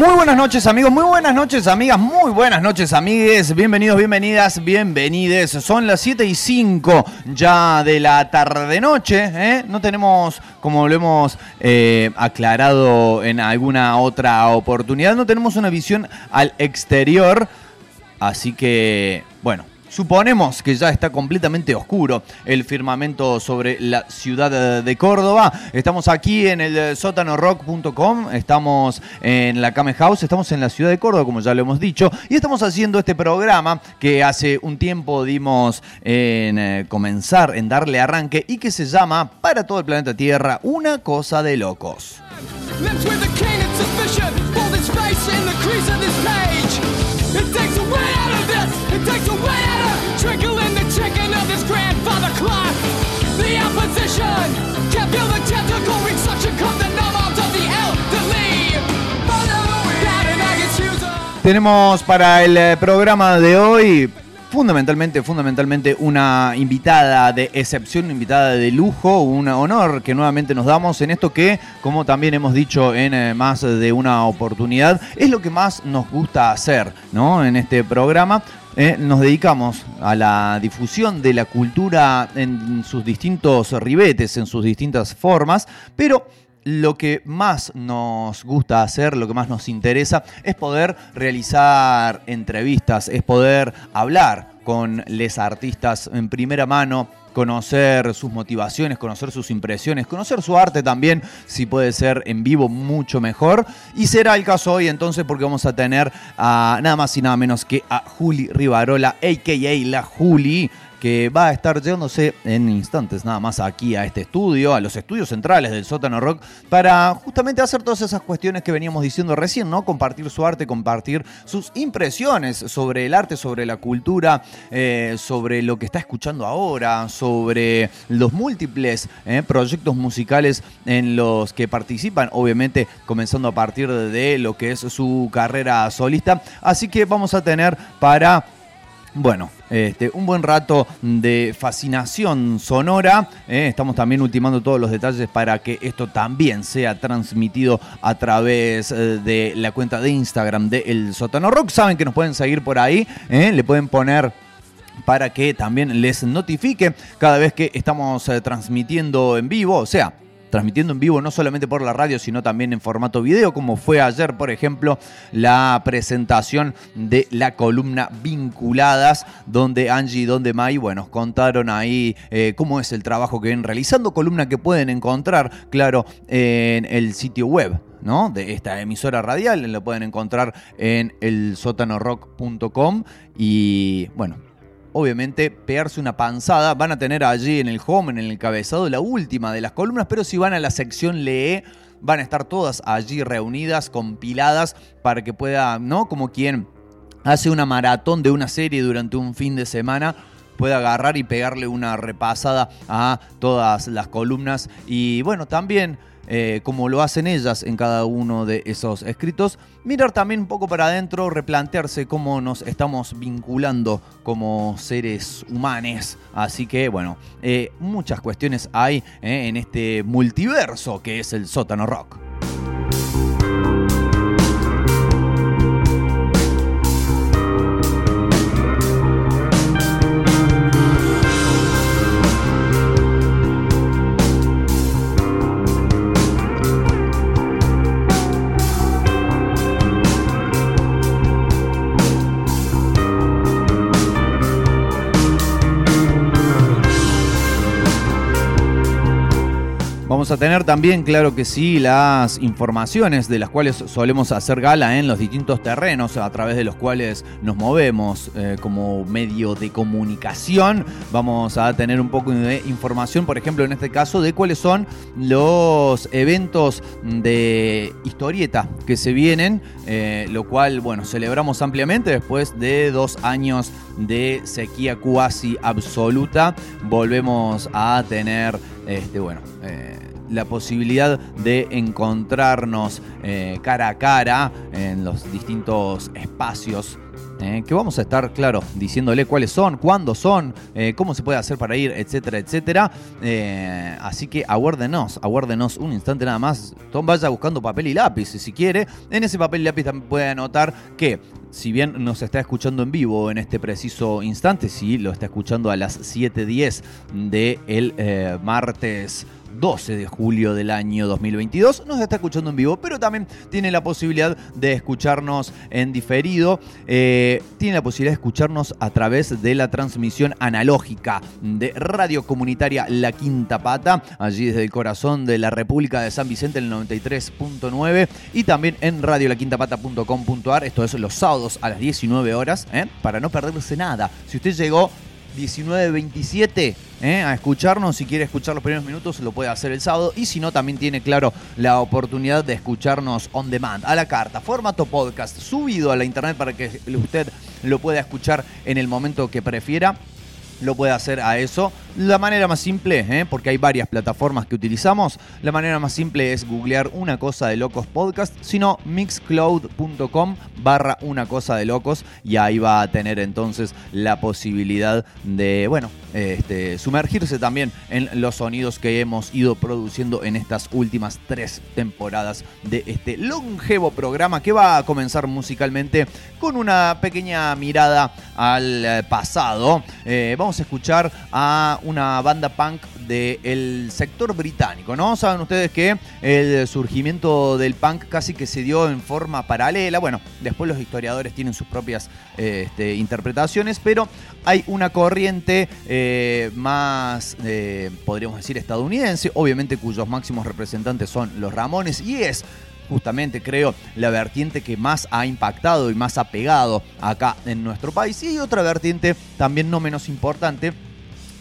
Muy buenas noches amigos, muy buenas noches amigas, muy buenas noches amigues, bienvenidos, bienvenidas, bienvenides. Son las 7 y 5 ya de la tarde-noche, ¿eh? no tenemos, como lo hemos eh, aclarado en alguna otra oportunidad, no tenemos una visión al exterior, así que, bueno, Suponemos que ya está completamente oscuro el firmamento sobre la ciudad de Córdoba. Estamos aquí en el sótanorock.com, estamos en la Came House, estamos en la ciudad de Córdoba, como ya lo hemos dicho, y estamos haciendo este programa que hace un tiempo dimos en eh, comenzar, en darle arranque, y que se llama Para todo el planeta Tierra, una cosa de locos. Tenemos para el eh, programa de hoy fundamentalmente, fundamentalmente una invitada de excepción, una invitada de lujo, un honor que nuevamente nos damos en esto que, como también hemos dicho en eh, más de una oportunidad, es lo que más nos gusta hacer, ¿no? En este programa. Eh, nos dedicamos a la difusión de la cultura en sus distintos ribetes, en sus distintas formas, pero lo que más nos gusta hacer, lo que más nos interesa, es poder realizar entrevistas, es poder hablar con les artistas en primera mano, conocer sus motivaciones, conocer sus impresiones, conocer su arte también, si puede ser en vivo mucho mejor. Y será el caso hoy entonces porque vamos a tener a nada más y nada menos que a Juli Rivarola, a.k.a. la Juli, que va a estar llevándose en instantes nada más aquí a este estudio, a los estudios centrales del sótano rock, para justamente hacer todas esas cuestiones que veníamos diciendo recién, ¿no? Compartir su arte, compartir sus impresiones sobre el arte, sobre la cultura, eh, sobre lo que está escuchando ahora, sobre los múltiples eh, proyectos musicales en los que participan, obviamente comenzando a partir de lo que es su carrera solista. Así que vamos a tener para bueno, este, un buen rato de fascinación sonora. eh, Estamos también ultimando todos los detalles para que esto también sea transmitido a través eh, de la cuenta de Instagram de El Sótano Rock. Saben que nos pueden seguir por ahí. eh, Le pueden poner para que también les notifique cada vez que estamos transmitiendo en vivo. O sea, transmitiendo en vivo no solamente por la radio, sino también en formato video, como fue ayer, por ejemplo, la presentación de la columna Vinculadas, donde Angie y donde Mai, bueno, contaron ahí eh, cómo es el trabajo que ven realizando, columna que pueden encontrar, claro, en el sitio web. ¿no? de esta emisora radial, lo pueden encontrar en el sótanorock.com y bueno, obviamente pegarse una panzada. Van a tener allí en el home, en el encabezado, la última de las columnas, pero si van a la sección lee, van a estar todas allí reunidas, compiladas, para que pueda, ¿no? Como quien hace una maratón de una serie durante un fin de semana pueda agarrar y pegarle una repasada a todas las columnas y bueno, también eh, como lo hacen ellas en cada uno de esos escritos, mirar también un poco para adentro, replantearse cómo nos estamos vinculando como seres humanos. Así que bueno, eh, muchas cuestiones hay eh, en este multiverso que es el sótano rock. A tener también, claro que sí, las informaciones de las cuales solemos hacer gala en los distintos terrenos a través de los cuales nos movemos eh, como medio de comunicación. Vamos a tener un poco de información, por ejemplo, en este caso, de cuáles son los eventos de historieta que se vienen, eh, lo cual, bueno, celebramos ampliamente después de dos años de sequía cuasi absoluta. Volvemos a tener, este, bueno, eh, la posibilidad de encontrarnos eh, cara a cara en los distintos espacios eh, que vamos a estar, claro, diciéndole cuáles son, cuándo son, eh, cómo se puede hacer para ir, etcétera, etcétera. Así que aguárdenos, aguárdenos un instante nada más. Tom vaya buscando papel y lápiz si quiere. En ese papel y lápiz también puede anotar que si bien nos está escuchando en vivo en este preciso instante, si lo está escuchando a las 7.10 del de martes 12 de julio del año 2022. Nos está escuchando en vivo, pero también tiene la posibilidad de escucharnos en diferido. Eh, tiene la posibilidad de escucharnos a través de la transmisión analógica de Radio Comunitaria La Quinta Pata, allí desde el corazón de la República de San Vicente en el 93.9 y también en radiolaquintapata.com.ar. Esto es los sábados a las 19 horas, ¿eh? para no perderse nada. Si usted llegó 19.27 ¿eh? a escucharnos. Si quiere escuchar los primeros minutos, lo puede hacer el sábado. Y si no, también tiene, claro, la oportunidad de escucharnos on demand, a la carta, formato podcast, subido a la internet para que usted lo pueda escuchar en el momento que prefiera lo puede hacer a eso. La manera más simple, ¿eh? porque hay varias plataformas que utilizamos, la manera más simple es googlear una cosa de locos podcast, sino mixcloud.com barra una cosa de locos y ahí va a tener entonces la posibilidad de, bueno, este, sumergirse también en los sonidos que hemos ido produciendo en estas últimas tres temporadas de este longevo programa que va a comenzar musicalmente con una pequeña mirada al eh, pasado. Eh, vamos a escuchar a una banda punk del sector británico, ¿no? Saben ustedes que el surgimiento del punk casi que se dio en forma paralela. Bueno, después los historiadores tienen sus propias este, interpretaciones, pero hay una corriente eh, más, podríamos decir, estadounidense, obviamente cuyos máximos representantes son los Ramones, y es justamente creo la vertiente que más ha impactado y más ha pegado acá en nuestro país. Y otra vertiente también no menos importante,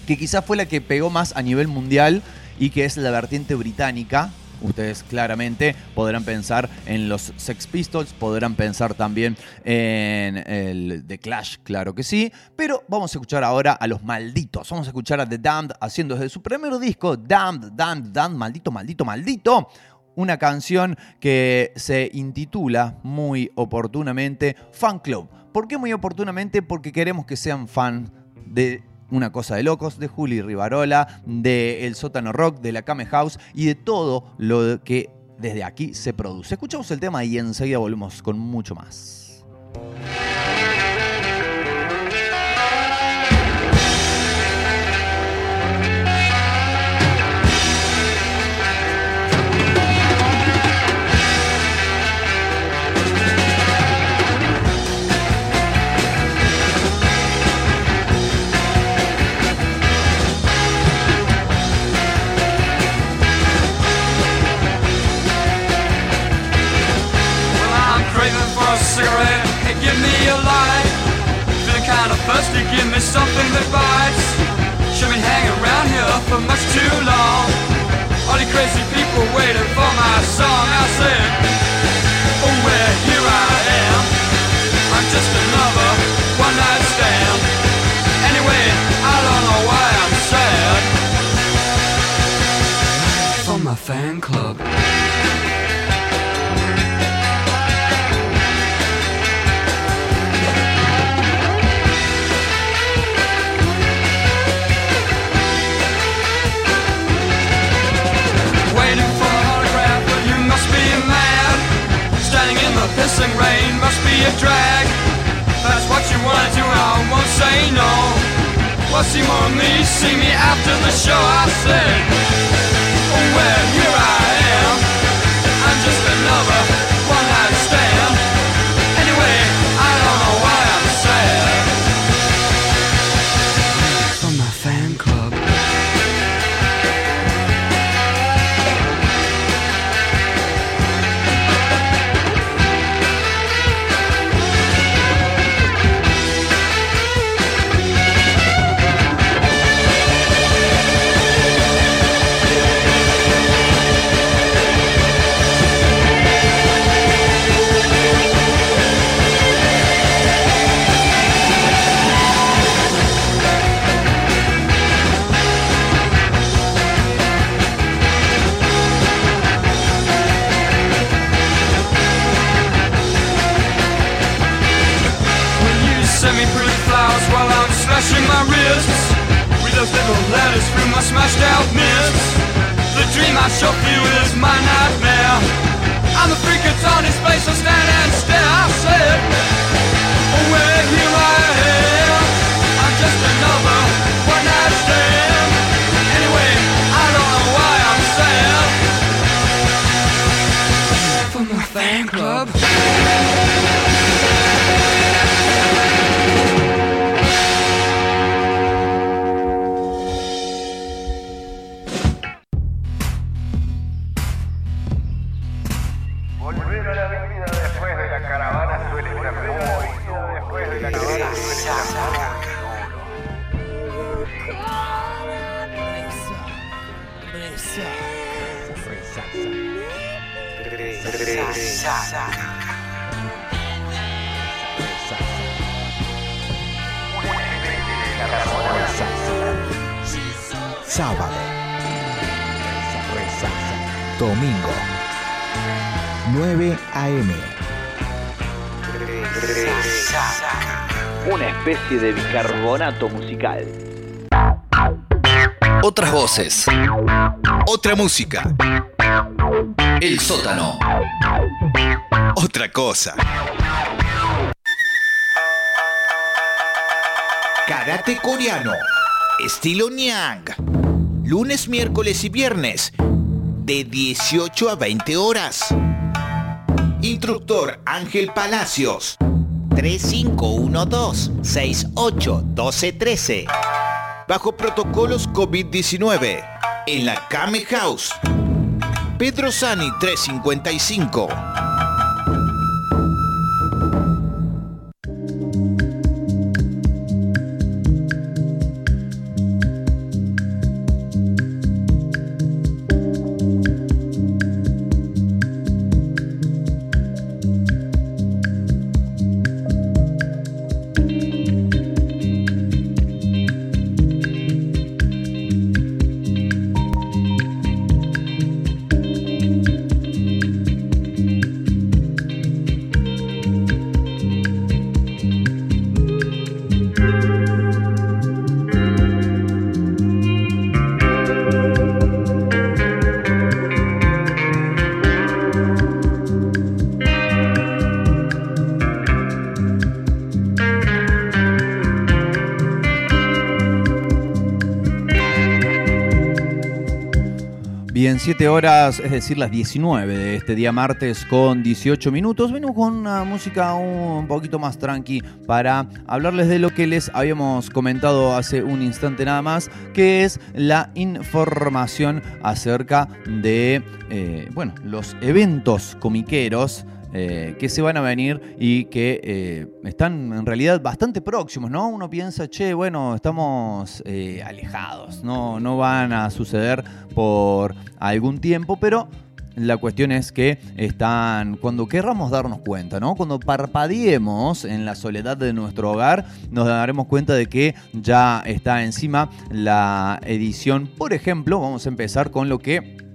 que quizás fue la que pegó más a nivel mundial y que es la vertiente británica, Ustedes claramente podrán pensar en los Sex Pistols, podrán pensar también en el The Clash, claro que sí. Pero vamos a escuchar ahora a los malditos. Vamos a escuchar a The Damned haciendo desde su primer disco, Damned, Damned, Damned, maldito, maldito, maldito una canción que se intitula muy oportunamente Fan Club. ¿Por qué muy oportunamente? Porque queremos que sean fan de una cosa de locos, de Juli Rivarola, de El Sótano Rock, de la Kame House y de todo lo que desde aquí se produce. Escuchamos el tema y enseguida volvemos con mucho más. Thirsty, give me something that bites. Should been hanging around here for much too long. All you crazy people waiting for my song. I said, Oh well, here I am. I'm just another one night stand. Anyway, I don't know why I'm sad. For my fan club. Rain must be a drag. That's what you want to, I won't say no. What's he want me? See me after the show, I said. Well, here I am. Otra música. El sótano. Otra cosa. Karate coreano. Estilo Nyang. Lunes, miércoles y viernes. De 18 a 20 horas. Instructor Ángel Palacios. 3512-681213. Bajo protocolos COVID-19. En la Kame House. Pedro Sani 355. Bien, 7 horas, es decir, las 19 de este día martes con 18 minutos. Venimos con una música un poquito más tranqui para hablarles de lo que les habíamos comentado hace un instante nada más, que es la información acerca de, eh, bueno, los eventos comiqueros eh, que se van a venir y que eh, están en realidad bastante próximos, ¿no? Uno piensa, che, bueno, estamos eh, alejados, no, no van a suceder por algún tiempo, pero la cuestión es que están, cuando querramos darnos cuenta, ¿no? Cuando parpadeemos en la soledad de nuestro hogar, nos daremos cuenta de que ya está encima la edición. Por ejemplo, vamos a empezar con lo que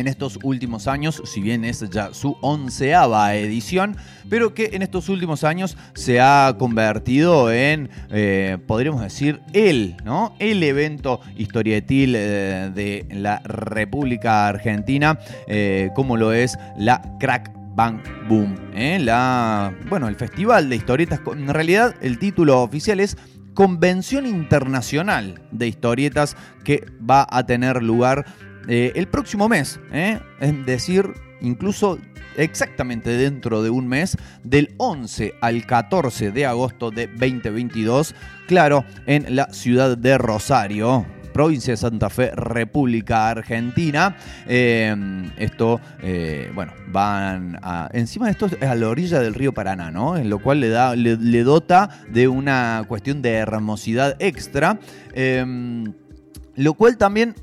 en estos últimos años, si bien es ya su onceava edición, pero que en estos últimos años se ha convertido en, eh, podríamos decir, el, ¿no? El evento historietil eh, de la República Argentina, eh, como lo es la Crack Bang Boom. La, bueno, el Festival de Historietas, en realidad el título oficial es Convención Internacional de Historietas que va a tener lugar eh, el próximo mes, ¿eh? es decir, incluso exactamente dentro de un mes, del 11 al 14 de agosto de 2022, claro, en la ciudad de Rosario provincia de Santa Fe, República Argentina. Eh, esto, eh, bueno, van a. Encima de esto es a la orilla del río Paraná, ¿no? En lo cual le, da, le, dota de una cuestión de hermosidad extra. Eh, lo cual también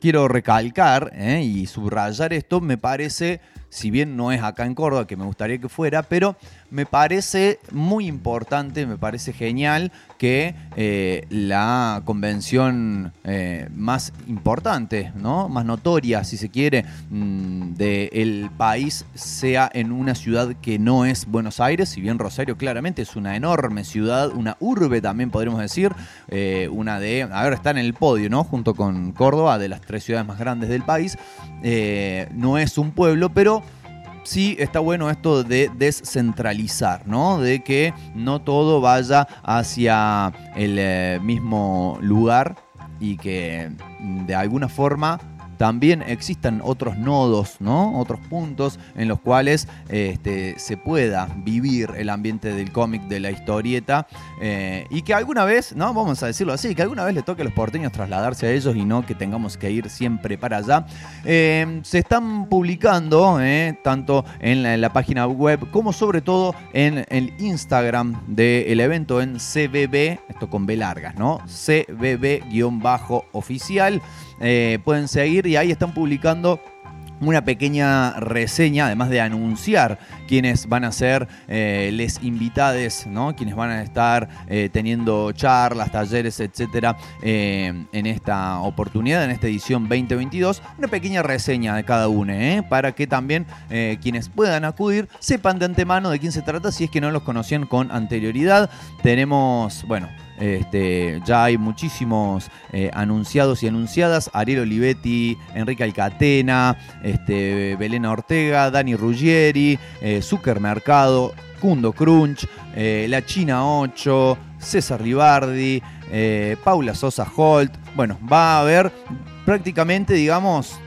quiero recalcar eh, y subrayar esto, me parece si bien no es acá en Córdoba, que me gustaría que fuera, pero me parece muy importante, me parece genial que eh, la convención eh, más importante, ¿no? más notoria, si se quiere, mm, del país sea en una ciudad que no es Buenos Aires, si bien Rosario claramente es una enorme ciudad, una urbe también podríamos decir, eh, una de, a ver, está en el podio, ¿no? Junto con Córdoba, de las tres ciudades más grandes del país. No es un pueblo, pero sí está bueno esto de descentralizar, ¿no? De que no todo vaya hacia el eh, mismo lugar y que mm, de alguna forma también existan otros nodos, ¿no? Otros puntos en los cuales este, se pueda vivir el ambiente del cómic, de la historieta, eh, y que alguna vez, ¿no? Vamos a decirlo así, que alguna vez le toque a los porteños trasladarse a ellos y no que tengamos que ir siempre para allá. Eh, se están publicando, eh, tanto en la, en la página web como sobre todo en el Instagram del evento en CBB, esto con B largas, ¿no? CBB-oficial. Eh, pueden seguir y ahí están publicando una pequeña reseña, además de anunciar quiénes van a ser eh, les invitades, ¿no? quienes van a estar eh, teniendo charlas, talleres, etcétera, eh, en esta oportunidad, en esta edición 2022. Una pequeña reseña de cada uno, para que también quienes puedan acudir sepan de antemano de quién se trata si es que no los conocían con anterioridad. Tenemos, bueno, este, ya hay muchísimos eh, anunciados y anunciadas. Ariel Olivetti, Enrique Alcatena, este, Ortega, Dani Ruggieri, eh, Zucker Mercado, Kundo Crunch, eh, La China 8, César Ribardi, eh, Paula Sosa Holt. Bueno, va a haber prácticamente, digamos,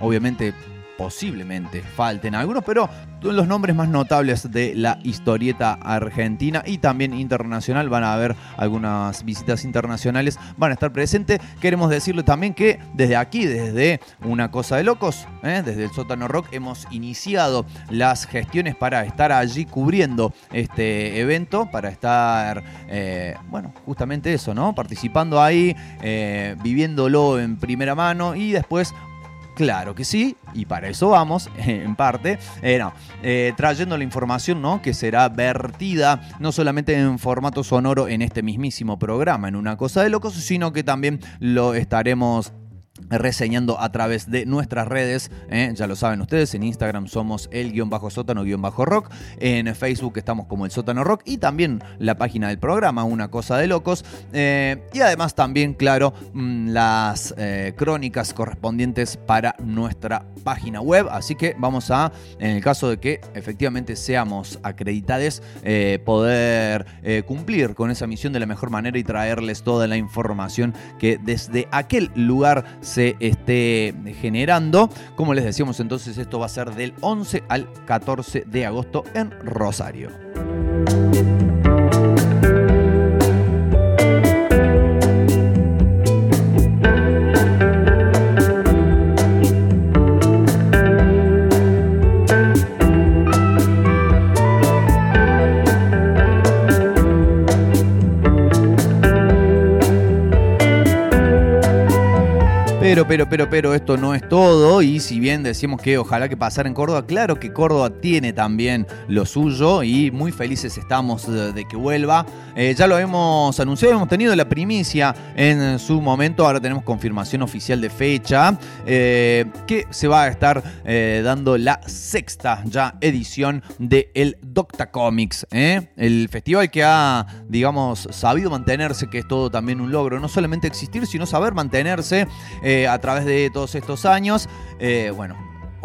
obviamente posiblemente falten algunos, pero los nombres más notables de la historieta argentina y también internacional. Van a haber algunas visitas internacionales, van a estar presentes. Queremos decirle también que desde aquí, desde Una Cosa de Locos, ¿eh? desde el Sótano Rock, hemos iniciado las gestiones para estar allí cubriendo este evento, para estar, eh, bueno, justamente eso, ¿no? Participando ahí, eh, viviéndolo en primera mano y después Claro que sí, y para eso vamos, en parte, eh, no, eh, trayendo la información ¿no? que será vertida no solamente en formato sonoro en este mismísimo programa, en una cosa de locos, sino que también lo estaremos reseñando a través de nuestras redes, ¿eh? ya lo saben ustedes, en Instagram somos el guion bajo sótano guion bajo rock, en Facebook estamos como el sótano rock y también la página del programa, una cosa de locos, eh, y además también, claro, mm, las eh, crónicas correspondientes para nuestra página web, así que vamos a, en el caso de que efectivamente seamos acreditados, eh, poder cumplir con esa misión de la mejor manera y traerles toda la información que desde aquel lugar se esté generando. Como les decíamos entonces, esto va a ser del 11 al 14 de agosto en Rosario. Pero, pero, pero, esto no es todo. Y si bien decimos que ojalá que pasara en Córdoba, claro que Córdoba tiene también lo suyo y muy felices estamos de, que vuelva. Eh, ya lo hemos anunciado, hemos tenido la primicia en su momento. Ahora tenemos confirmación oficial de fecha. eh, que se va a estar eh, dando la sexta ya edición de el Docta Comics. El festival que ha, digamos, sabido mantenerse, que es todo también un logro. No solamente existir, sino saber mantenerse. A través de todos estos años. Eh, bueno,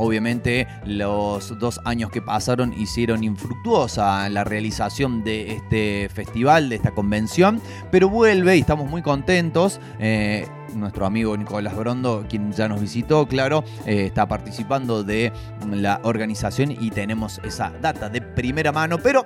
Obviamente los dos años que pasaron hicieron infructuosa la realización de este festival, de esta convención, pero vuelve y estamos muy contentos. Eh, nuestro amigo Nicolás Brondo, quien ya nos visitó, claro, eh, está participando de la organización y tenemos esa data de primera mano, pero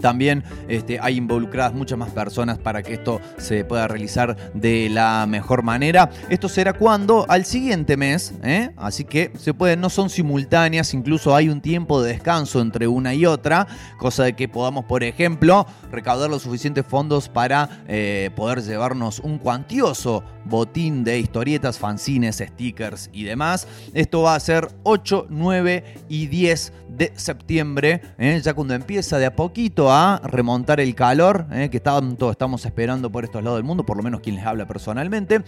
también este, hay involucradas muchas más personas para que esto se pueda realizar de la mejor manera. Esto será cuando al siguiente mes, ¿eh? así que se puede, no son simultáneas, incluso hay un tiempo de descanso entre una y otra, cosa de que podamos, por ejemplo, recaudar los suficientes fondos para eh, poder llevarnos un cuantioso botín de historietas, fanzines, stickers y demás. Esto va a ser 8, 9 y 10 de septiembre, ¿eh? ya cuando empieza de a poquito a remontar el calor ¿eh? que tanto estamos esperando por estos lados del mundo, por lo menos quien les habla personalmente.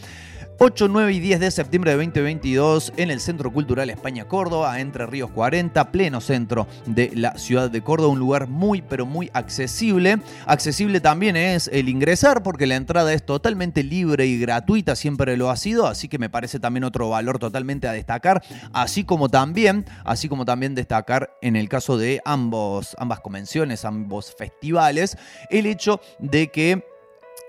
8, 9 y 10 de septiembre de 2022 en el Centro Cultural España Córdoba, Entre Ríos 40, pleno centro de la ciudad de Córdoba, un lugar muy pero muy accesible. Accesible también es el ingresar porque la entrada es totalmente libre y gratuita, siempre lo ha sido, así que me parece también otro valor totalmente a destacar, así como también, así como también destacar en el caso de ambos, ambas convenciones, ambos festivales, el hecho de que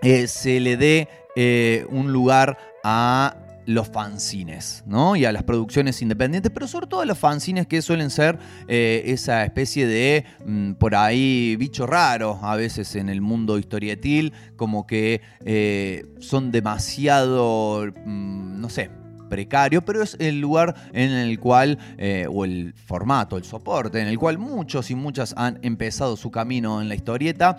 eh, se le dé eh, un lugar a los fanzines, ¿no? Y a las producciones independientes, pero sobre todo a los fanzines que suelen ser eh, esa especie de, mm, por ahí, bicho raro a veces en el mundo historietil, como que eh, son demasiado, mm, no sé, precario, pero es el lugar en el cual, o el formato, el soporte, en el cual muchos y muchas han empezado su camino en la historieta.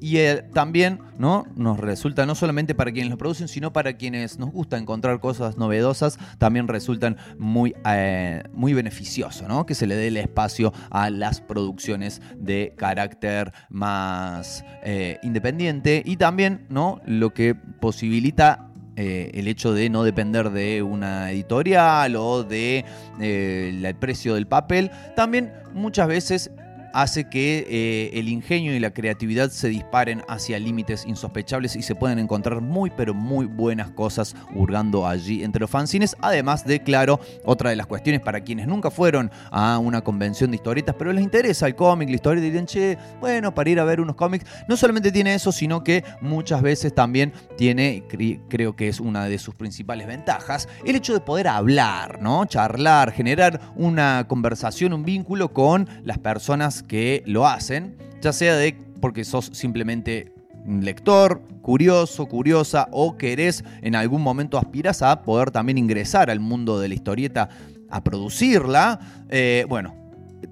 Y eh, también ¿no? nos resulta, no solamente para quienes lo producen, sino para quienes nos gusta encontrar cosas novedosas, también resultan muy, eh, muy beneficioso ¿no? que se le dé el espacio a las producciones de carácter más eh, independiente y también ¿no? lo que posibilita eh, el hecho de no depender de una editorial o de el precio del papel, también muchas veces hace que eh, el ingenio y la creatividad se disparen hacia límites insospechables y se pueden encontrar muy pero muy buenas cosas hurgando allí entre los fanzines, además de, claro, otra de las cuestiones para quienes nunca fueron a una convención de historietas, pero les interesa el cómic, la historia, y dicen, che, bueno, para ir a ver unos cómics, no solamente tiene eso, sino que muchas veces también tiene, cre- creo que es una de sus principales ventajas, el hecho de poder hablar, ¿no? Charlar, generar una conversación, un vínculo con las personas que lo hacen, ya sea de porque sos simplemente un lector, curioso, curiosa, o querés en algún momento aspiras a poder también ingresar al mundo de la historieta, a producirla. Eh, bueno,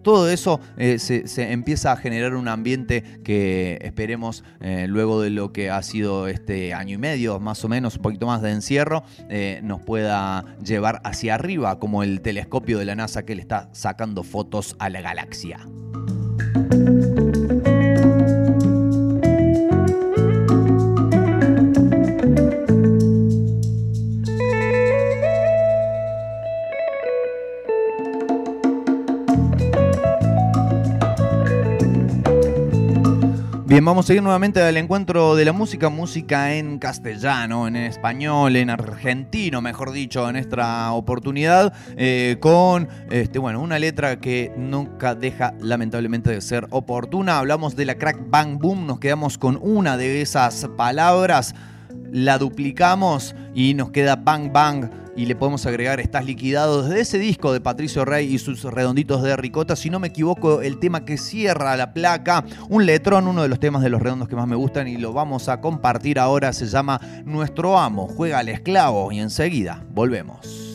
todo eso eh, se, empieza a generar un ambiente que esperemos eh, luego de lo que ha sido este año y medio, más o menos, un poquito más de encierro, nos pueda llevar hacia arriba, como el telescopio de la NASA que le está sacando fotos a la galaxia. Bien, vamos a seguir nuevamente al encuentro de la música, música en castellano, en español, en argentino, mejor dicho, en esta oportunidad, eh, con este, bueno, una letra que nunca deja lamentablemente de ser oportuna. Hablamos de la crack bang boom, nos quedamos con una de esas palabras, la duplicamos y nos queda bang bang y le podemos agregar Estás liquidado desde ese disco de Patricio Rey y sus redonditos de ricota. Si no me equivoco, el tema que cierra la placa, un letrón, uno de los temas de los redondos que más me gustan y lo vamos a compartir ahora, se llama Nuestro Amo, juega al esclavo y enseguida volvemos.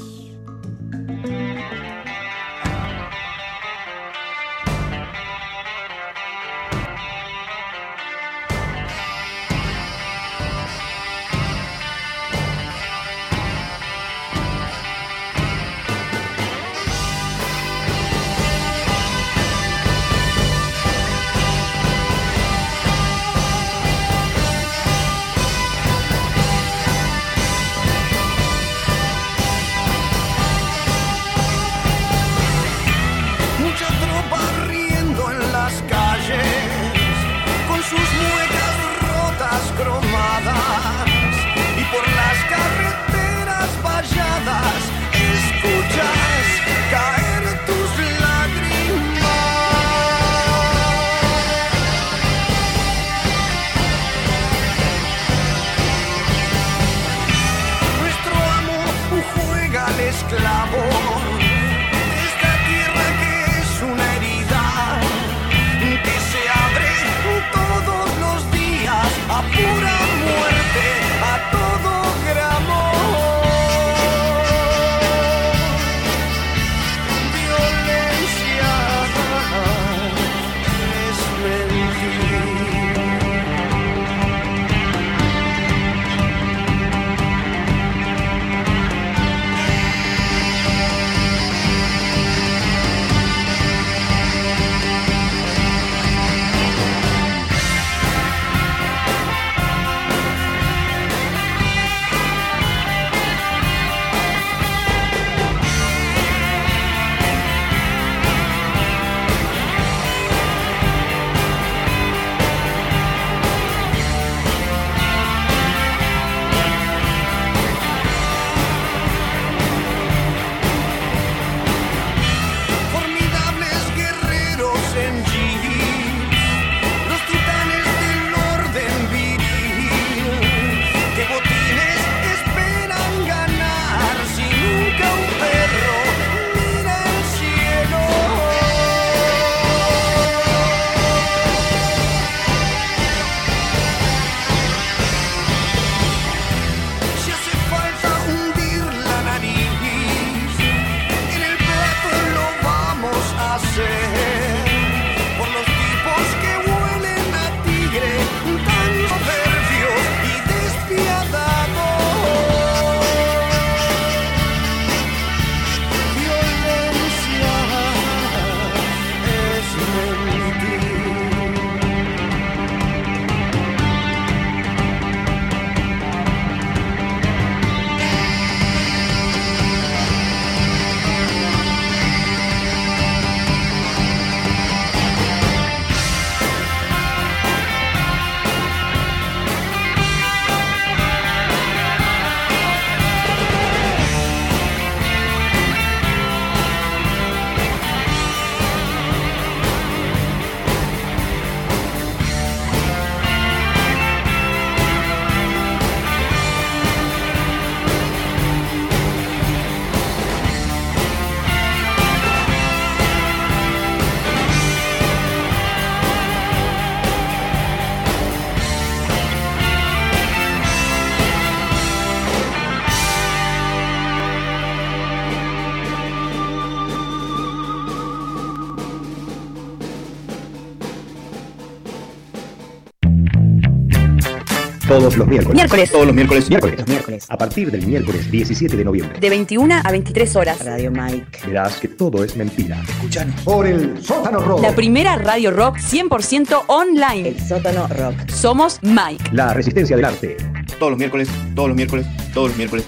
Todos los miércoles. Miércoles. Todos los miércoles. Miércoles. Miércoles. A partir del miércoles 17 de noviembre. De 21 a 23 horas. Radio Mike. Verás que todo es mentira. Escuchanos. Por el sótano rock. La primera radio rock 100% online. El sótano rock. Somos Mike. La resistencia del arte. Todos los miércoles, todos los miércoles, todos los miércoles.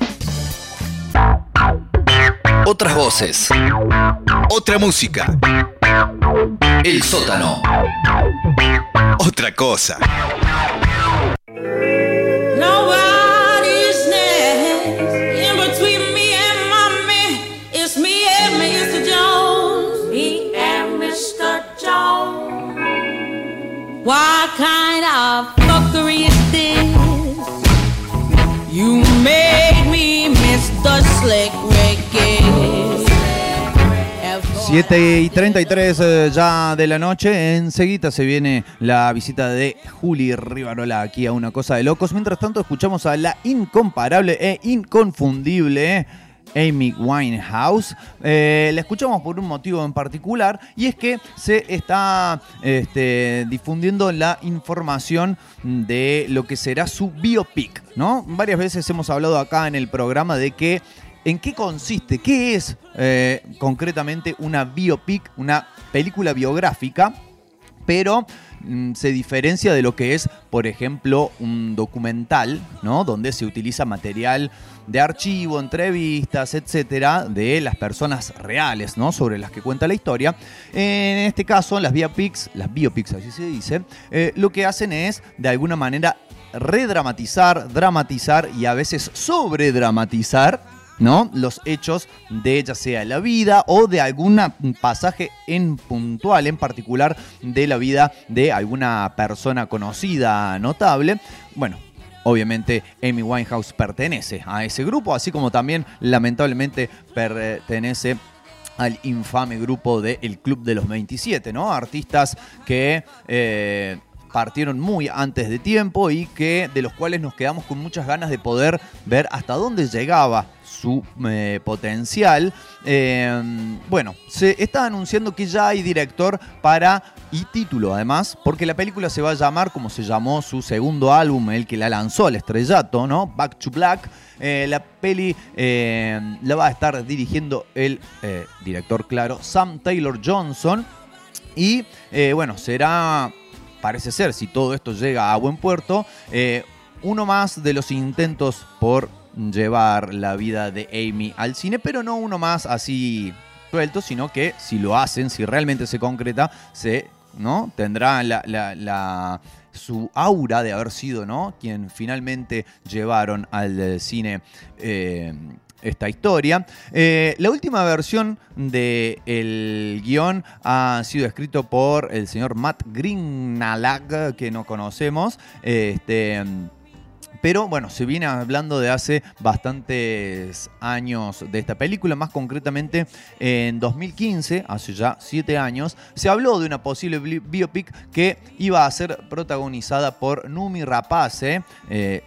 Otras voces. Otra música, El sótano. otra cosa. 7 y 33 eh, ya de la noche, enseguida se viene la visita de Juli Rivarola aquí a Una Cosa de Locos. Mientras tanto escuchamos a la incomparable e inconfundible Amy Winehouse. Eh, la escuchamos por un motivo en particular y es que se está este, difundiendo la información de lo que será su biopic, ¿no? Varias veces hemos hablado acá en el programa de que ¿En qué consiste? ¿Qué es eh, concretamente una biopic, una película biográfica? Pero mm, se diferencia de lo que es, por ejemplo, un documental, ¿no? Donde se utiliza material de archivo, entrevistas, etcétera, de las personas reales, ¿no? Sobre las que cuenta la historia. En este caso, las biopics, las biopics, así se dice, eh, lo que hacen es, de alguna manera, redramatizar, dramatizar y a veces sobredramatizar ¿no? Los hechos de ya sea la vida o de algún pasaje en puntual, en particular de la vida de alguna persona conocida, notable. Bueno, obviamente Amy Winehouse pertenece a ese grupo, así como también lamentablemente pertenece al infame grupo de El Club de los 27, ¿no? Artistas que... eh, partieron muy antes de tiempo y que de los cuales nos quedamos con muchas ganas de poder ver hasta dónde llegaba su eh, potencial. Eh, bueno, se está anunciando que ya hay director para y título además, porque la película se va a llamar como se llamó su segundo álbum, el que la lanzó al estrellato, ¿no? Back to Black. Eh, la peli la va a estar dirigiendo el director, claro, Sam Taylor Johnson. Y bueno, será, parece ser, si todo esto llega a buen puerto, uno más de los intentos por llevar la vida de Amy al cine, pero no uno más así suelto, sino que si lo hacen, si realmente se concreta, se ¿no? tendrá la, su aura de haber sido ¿no? quien finalmente llevaron al cine eh, esta historia. Eh, la última versión del guion ha sido escrito por el señor Matt Greenalag, que no conocemos. Este, pero bueno, se viene hablando de hace bastantes años de esta película, más concretamente en 2015, hace ya siete años, se habló de una posible bi- biopic que iba a ser protagonizada por Numi Rapace. eh,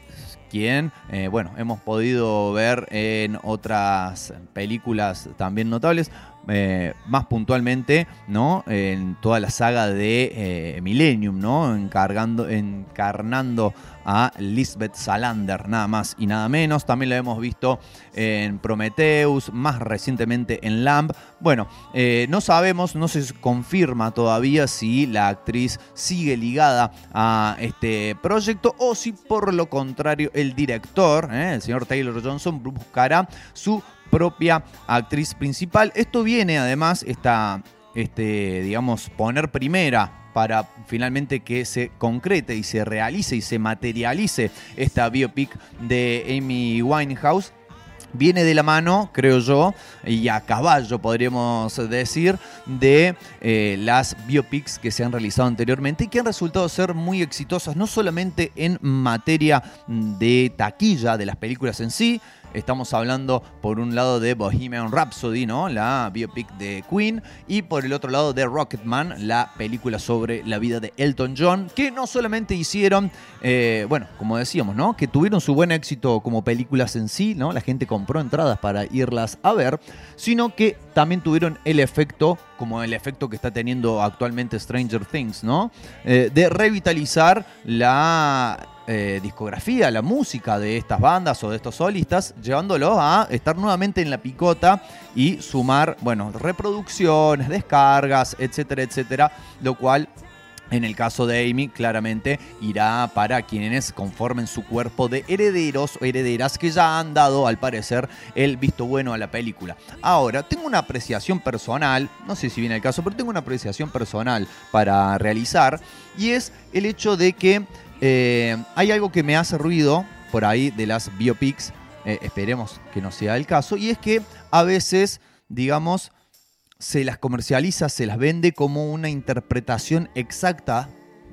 quien, eh, bueno, hemos podido ver en otras películas también notables. Eh, más puntualmente, ¿no? En toda la saga de eh, Millennium, ¿no? Encargando, encarnando a Lisbeth Salander, nada más y nada menos. También la hemos visto en Prometheus, más recientemente en Lamb. Bueno, eh, no sabemos, no se confirma todavía si la actriz sigue ligada a este proyecto o si por lo contrario el director, el señor Taylor Johnson, buscará su propia actriz principal. Esto viene además, esta, este, digamos, poner primera para finalmente que se concrete y se realice y se materialice esta biopic de Amy Winehouse viene de la mano, creo yo, y a caballo podríamos decir, de eh, las biopics que se han realizado anteriormente y que han resultado ser muy exitosas, no solamente en materia de taquilla de las películas en sí, Estamos hablando por un lado de Bohemian Rhapsody, ¿no? La biopic de Queen. Y por el otro lado de Rocketman, la película sobre la vida de Elton John. Que no solamente hicieron, eh, bueno, como decíamos, ¿no? Que tuvieron su buen éxito como películas en sí, ¿no? La gente compró entradas para irlas a ver. Sino que también tuvieron el efecto, como el efecto que está teniendo actualmente Stranger Things, ¿no? Eh, de revitalizar la eh, discografía, la música de estas bandas o de estos solistas, llevándolos a estar nuevamente en la picota y sumar, bueno, reproducciones, descargas, etcétera, etcétera, lo cual en el caso de Amy, claramente irá para quienes conformen su cuerpo de herederos o herederas que ya han dado, al parecer, el visto bueno a la película. Ahora, tengo una apreciación personal, no sé si viene el caso, pero tengo una apreciación personal para realizar, y es el hecho de que eh, hay algo que me hace ruido por ahí de las biopics, eh, esperemos que no sea el caso, y es que a veces, digamos, se las comercializa, se las vende como una interpretación exacta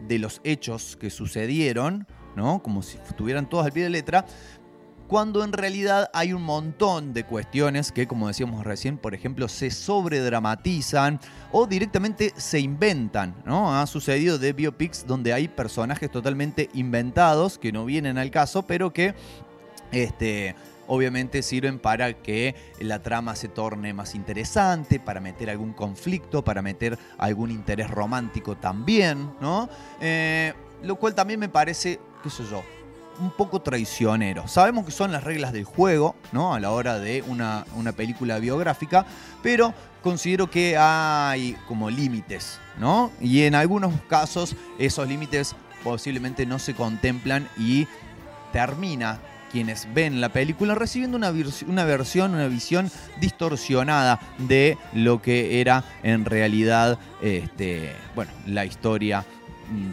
de los hechos que sucedieron, ¿no? Como si estuvieran todas al pie de letra, cuando en realidad hay un montón de cuestiones que, como decíamos recién, por ejemplo, se sobredramatizan o directamente se inventan, ¿no? Ha sucedido de biopics donde hay personajes totalmente inventados que no vienen al caso, pero que este, obviamente sirven para que la trama se torne más interesante, para meter algún conflicto, para meter algún interés romántico también. Eh, lo cual también me parece, qué sé yo, un poco traicionero. Sabemos que son las reglas del juego, ¿no? A la hora de una, una película biográfica, pero considero que hay como límites, ¿no? Y en algunos casos esos límites posiblemente no se contemplan y termina quienes ven la película recibiendo una, una versión, una visión distorsionada de lo que era en realidad este, bueno, la historia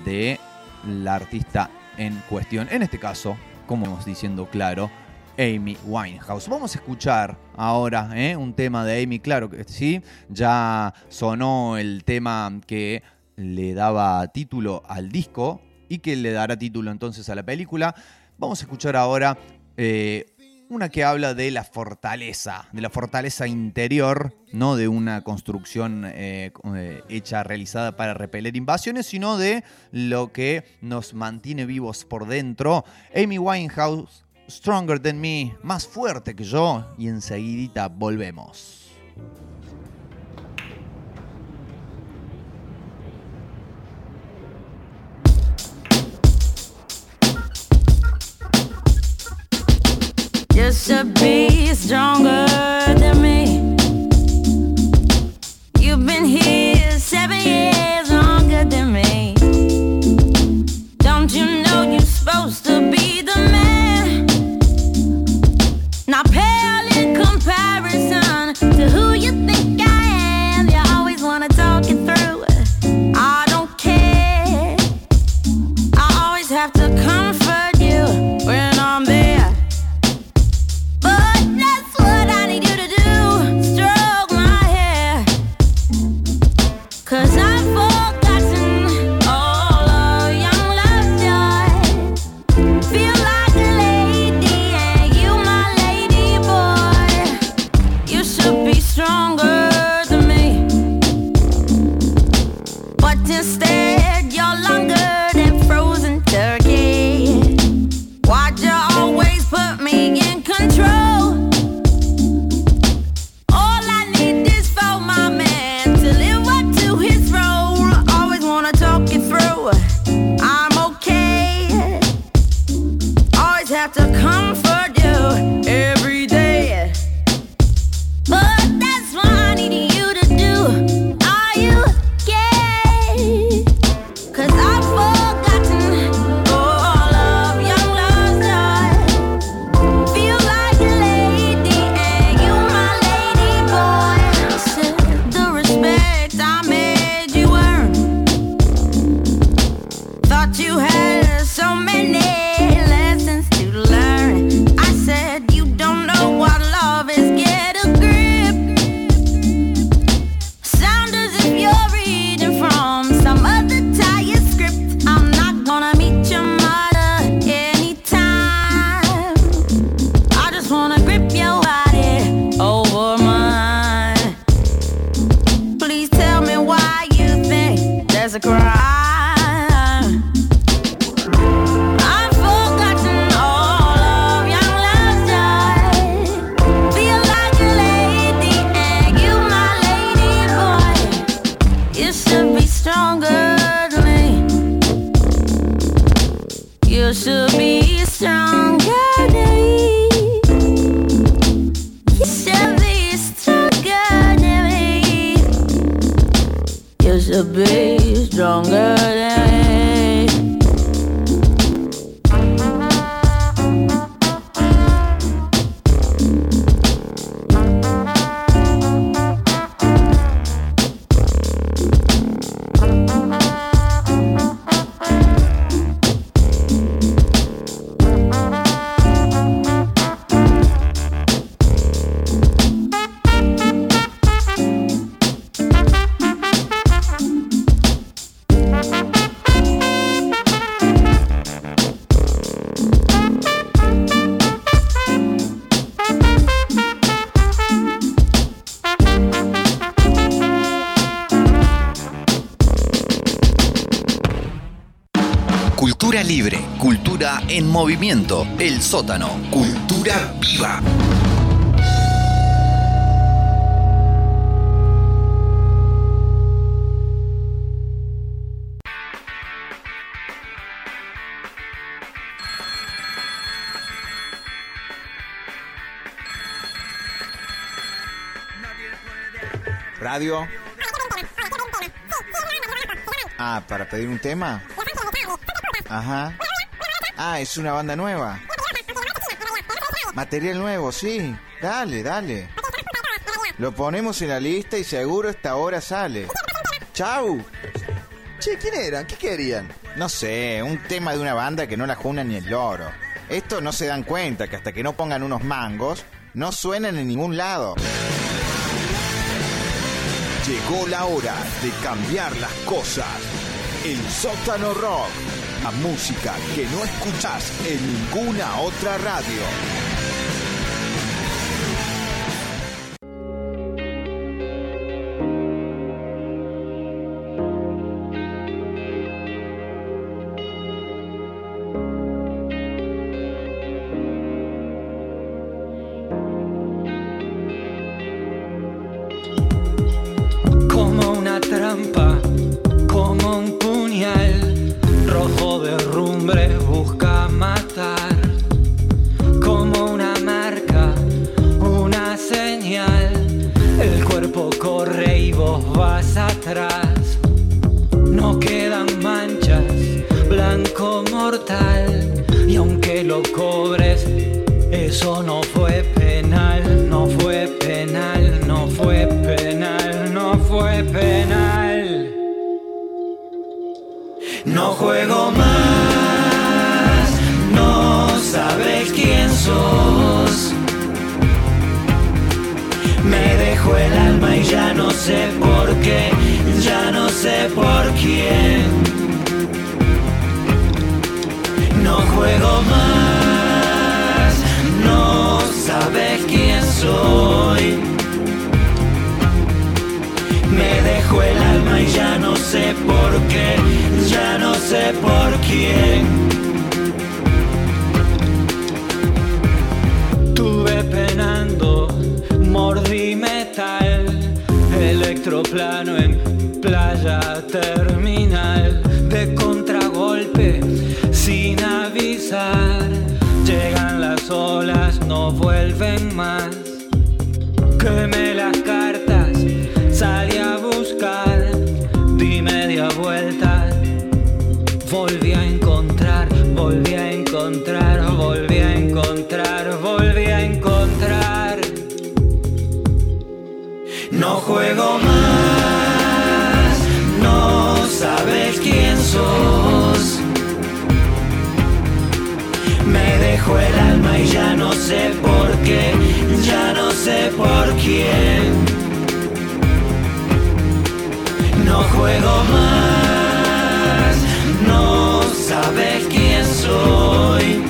de la artista en cuestión. En este caso, como vamos diciendo claro, Amy Winehouse. Vamos a escuchar ahora ¿eh? un tema de Amy, claro que sí, ya sonó el tema que le daba título al disco y que le dará título entonces a la película. Vamos a escuchar ahora eh, una que habla de la fortaleza, de la fortaleza interior, no de una construcción eh, eh, hecha, realizada para repeler invasiones, sino de lo que nos mantiene vivos por dentro. Amy Winehouse, Stronger Than Me, más fuerte que yo, y enseguidita volvemos. Just to be stronger than me. You've been here seven years longer than me. Don't you know you're supposed to be the man? Not el sótano, cultura viva. Radio. Ah, para pedir un tema. Ajá. Ah, es una banda nueva. Material nuevo, sí. Dale, dale. Lo ponemos en la lista y seguro esta hora sale. Chau. Che, ¿quién eran? ¿Qué querían? No sé, un tema de una banda que no la juna ni el loro. Esto no se dan cuenta que hasta que no pongan unos mangos, no suenan en ningún lado. Llegó la hora de cambiar las cosas. El sótano rock. Música que no escuchás en ninguna otra radio. Dejó el alma y ya no sé por qué, ya no sé por quién. No juego más, no sabes quién soy.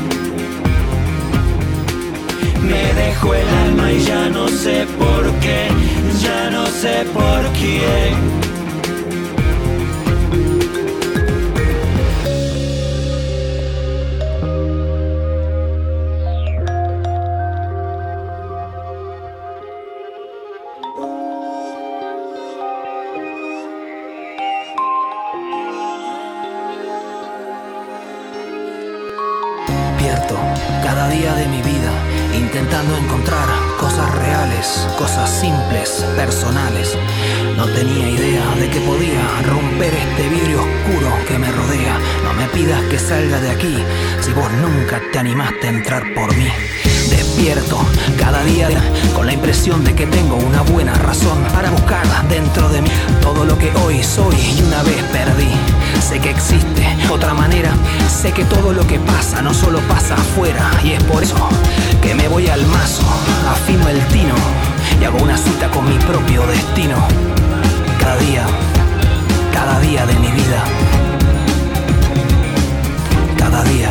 Me dejó el alma y ya no sé por qué, ya no sé por quién. Tenía idea de que podía romper este vidrio oscuro que me rodea. No me pidas que salga de aquí si vos nunca te animaste a entrar por mí. Despierto cada día con la impresión de que tengo una buena razón para buscar dentro de mí todo lo que hoy soy y una vez perdí. Sé que existe otra manera, sé que todo lo que pasa no solo pasa afuera y es por eso que me voy al mazo, afino el tino y hago una cita con mi propio destino. Cada día, cada día de mi vida. Cada día,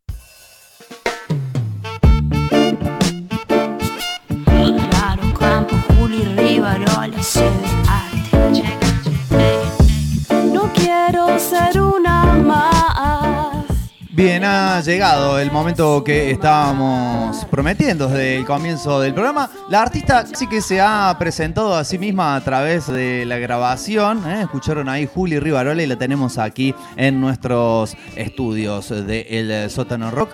Bien, ha llegado el momento que estábamos prometiendo desde el comienzo del programa. La artista sí que se ha presentado a sí misma a través de la grabación. ¿eh? Escucharon ahí Juli Rivarola y la tenemos aquí en nuestros estudios de El Sótano Rock.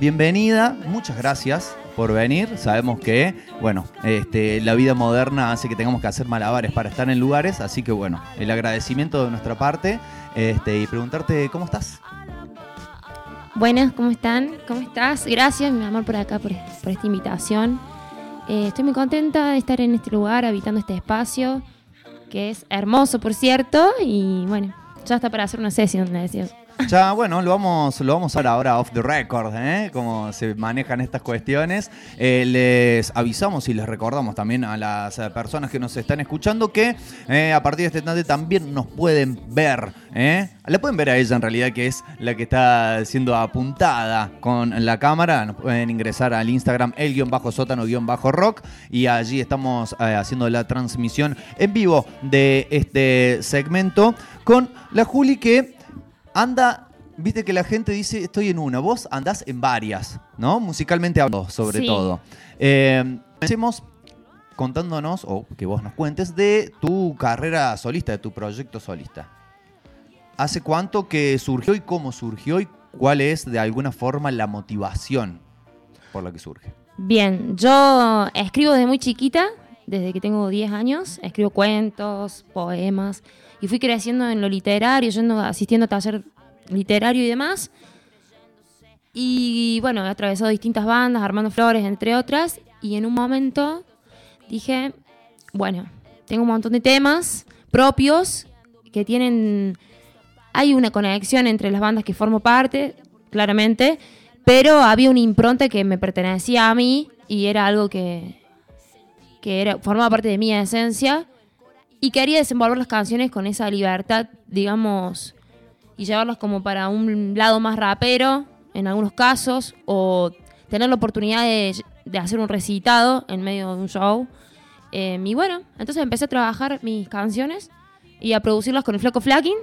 Bienvenida, muchas gracias por venir. Sabemos que, bueno, este, la vida moderna hace que tengamos que hacer malabares para estar en lugares, así que bueno, el agradecimiento de nuestra parte este, y preguntarte cómo estás. Buenas, ¿cómo están? ¿Cómo estás? Gracias, mi amor, por acá, por, esta invitación. Eh, estoy muy contenta de estar en este lugar, habitando este espacio, que es hermoso, por cierto, y bueno, ya está para hacer una sesión, le decía. Ya, bueno, lo vamos, lo vamos a ver ahora off the record, ¿eh? Cómo se manejan estas cuestiones. Eh, les avisamos y les recordamos también a las eh, personas que nos están escuchando que eh, a partir de este instante también nos pueden ver. ¿eh? La pueden ver a ella en realidad, que es la que está siendo apuntada con la cámara. Nos pueden ingresar al Instagram el guion bajo sótano guion bajo rock y allí estamos haciendo la transmisión en vivo de este segmento con la Juli que anda, viste que la gente dice estoy en una, vos andás en varias, ¿no? Musicalmente hablando, sobre Sí. todo. Eh, Empecemos contándonos, o que vos nos cuentes, de tu carrera solista, de tu proyecto solista. ¿Hace cuánto que surgió y cómo surgió y cuál es de alguna forma la motivación por la que surge? Bien, yo escribo desde muy chiquita, desde que tengo 10 años, escribo cuentos, poemas, y fui creciendo en lo literario, yendo, asistiendo a taller literario y demás. Y bueno, he atravesado distintas bandas, Armando Flores, entre otras, y en un momento dije, bueno, tengo un montón de temas propios que tienen... Hay una conexión entre las bandas que formo parte, claramente, pero había una impronta que me pertenecía a mí y era algo que, que era, formaba parte de mi esencia y quería desenvolver las canciones con esa libertad, digamos, y llevarlas como para un lado más rapero en algunos casos o tener la oportunidad de, hacer un recitado en medio de un show. Eh, y bueno, entonces empecé a trabajar mis canciones y a producirlas con el Flaco Flaking,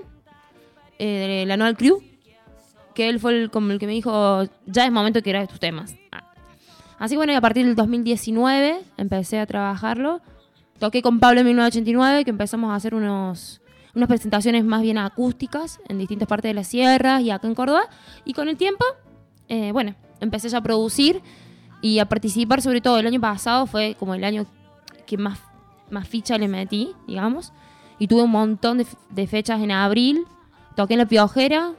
eh, de la Anual Crew, que él fue el, como el que me dijo, ya es momento que grabes tus temas. Ah. Así bueno, y a partir del 2019 empecé a trabajarlo. Toqué con Pablo en 1989, que empezamos a hacer unos, unas presentaciones más bien acústicas en distintas partes de la sierra y acá en Córdoba. Y con el tiempo, eh, bueno, empecé ya a producir y a participar, sobre todo el año pasado fue como el año que más, más ficha le metí, digamos. Y tuve un montón de, de fechas en abril. Toqué en La Piojera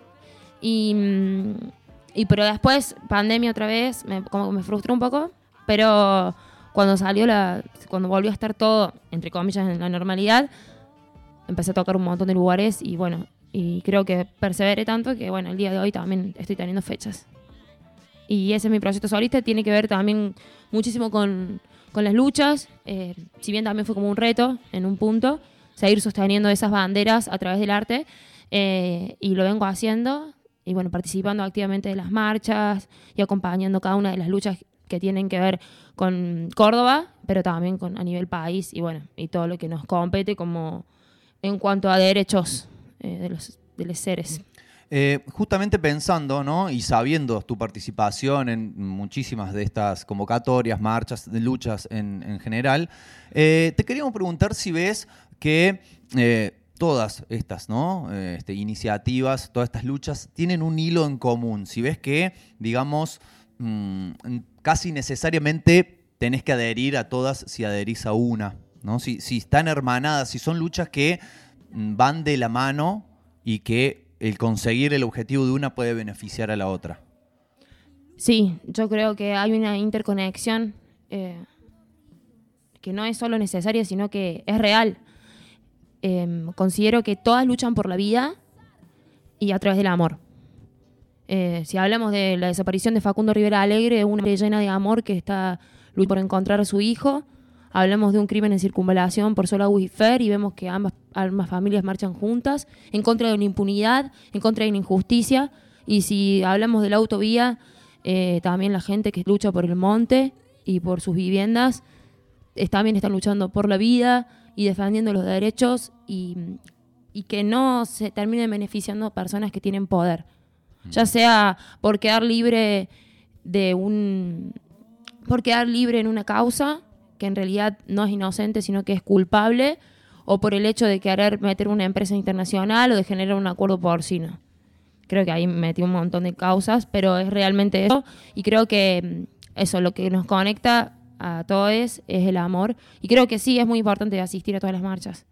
y, mm, y pero después, pandemia otra vez, me, como me frustró un poco. Pero cuando salió la, cuando volvió a estar todo, entre comillas, en la normalidad, empecé a tocar un montón de lugares y bueno, y creo que perseveré tanto que bueno, el día de hoy también estoy teniendo fechas. Y ese es mi proyecto solista, tiene que ver también muchísimo con, con las luchas, eh, si bien también fue como un reto en un punto, seguir sosteniendo esas banderas a través del arte, eh, y lo vengo haciendo, y bueno, participando activamente de las marchas y acompañando cada una de las luchas que tienen que ver con Córdoba, pero también con, a nivel país, y bueno, y todo lo que nos compete como en cuanto a derechos eh, de, los, seres. Eh, justamente pensando, ¿no? Y sabiendo tu participación en muchísimas de estas convocatorias, marchas, luchas en, en general, eh, te queríamos preguntar si ves que todas estas, ¿no? Este, iniciativas, todas estas luchas tienen un hilo en común. Si ves que, digamos, mm, casi necesariamente tenés que adherir a todas si adherís a una, ¿no? Si, están hermanadas, si son luchas que mm, van de la mano y que el conseguir el objetivo de una puede beneficiar a la otra. Sí, yo creo que hay una interconexión eh, que no es solo necesaria, sino que es real. Eh, considero que todas luchan por la vida y a través del amor. Eh, si hablamos de la desaparición de Facundo Rivera Alegre, una llena de amor que está luchando por encontrar a su hijo. Hablamos de un crimen en circunvalación por Sola Fer y vemos que ambas, ambas familias marchan juntas en contra de una impunidad, en contra de una injusticia. Y si hablamos de la autovía, eh, también la gente que lucha por el monte y por sus viviendas también están luchando por la vida y defendiendo los derechos y, y que no se terminen beneficiando personas que tienen poder. Ya sea por quedar libre de un. por quedar libre en una causa que en realidad no es inocente, sino que es culpable, o por el hecho de querer meter una empresa internacional o de generar un acuerdo porcino. Creo que ahí metí un montón de causas, pero es realmente eso. Y creo que mm, eso, lo que nos conecta a todos es el amor. Y creo que sí, es muy importante asistir a todas las marchas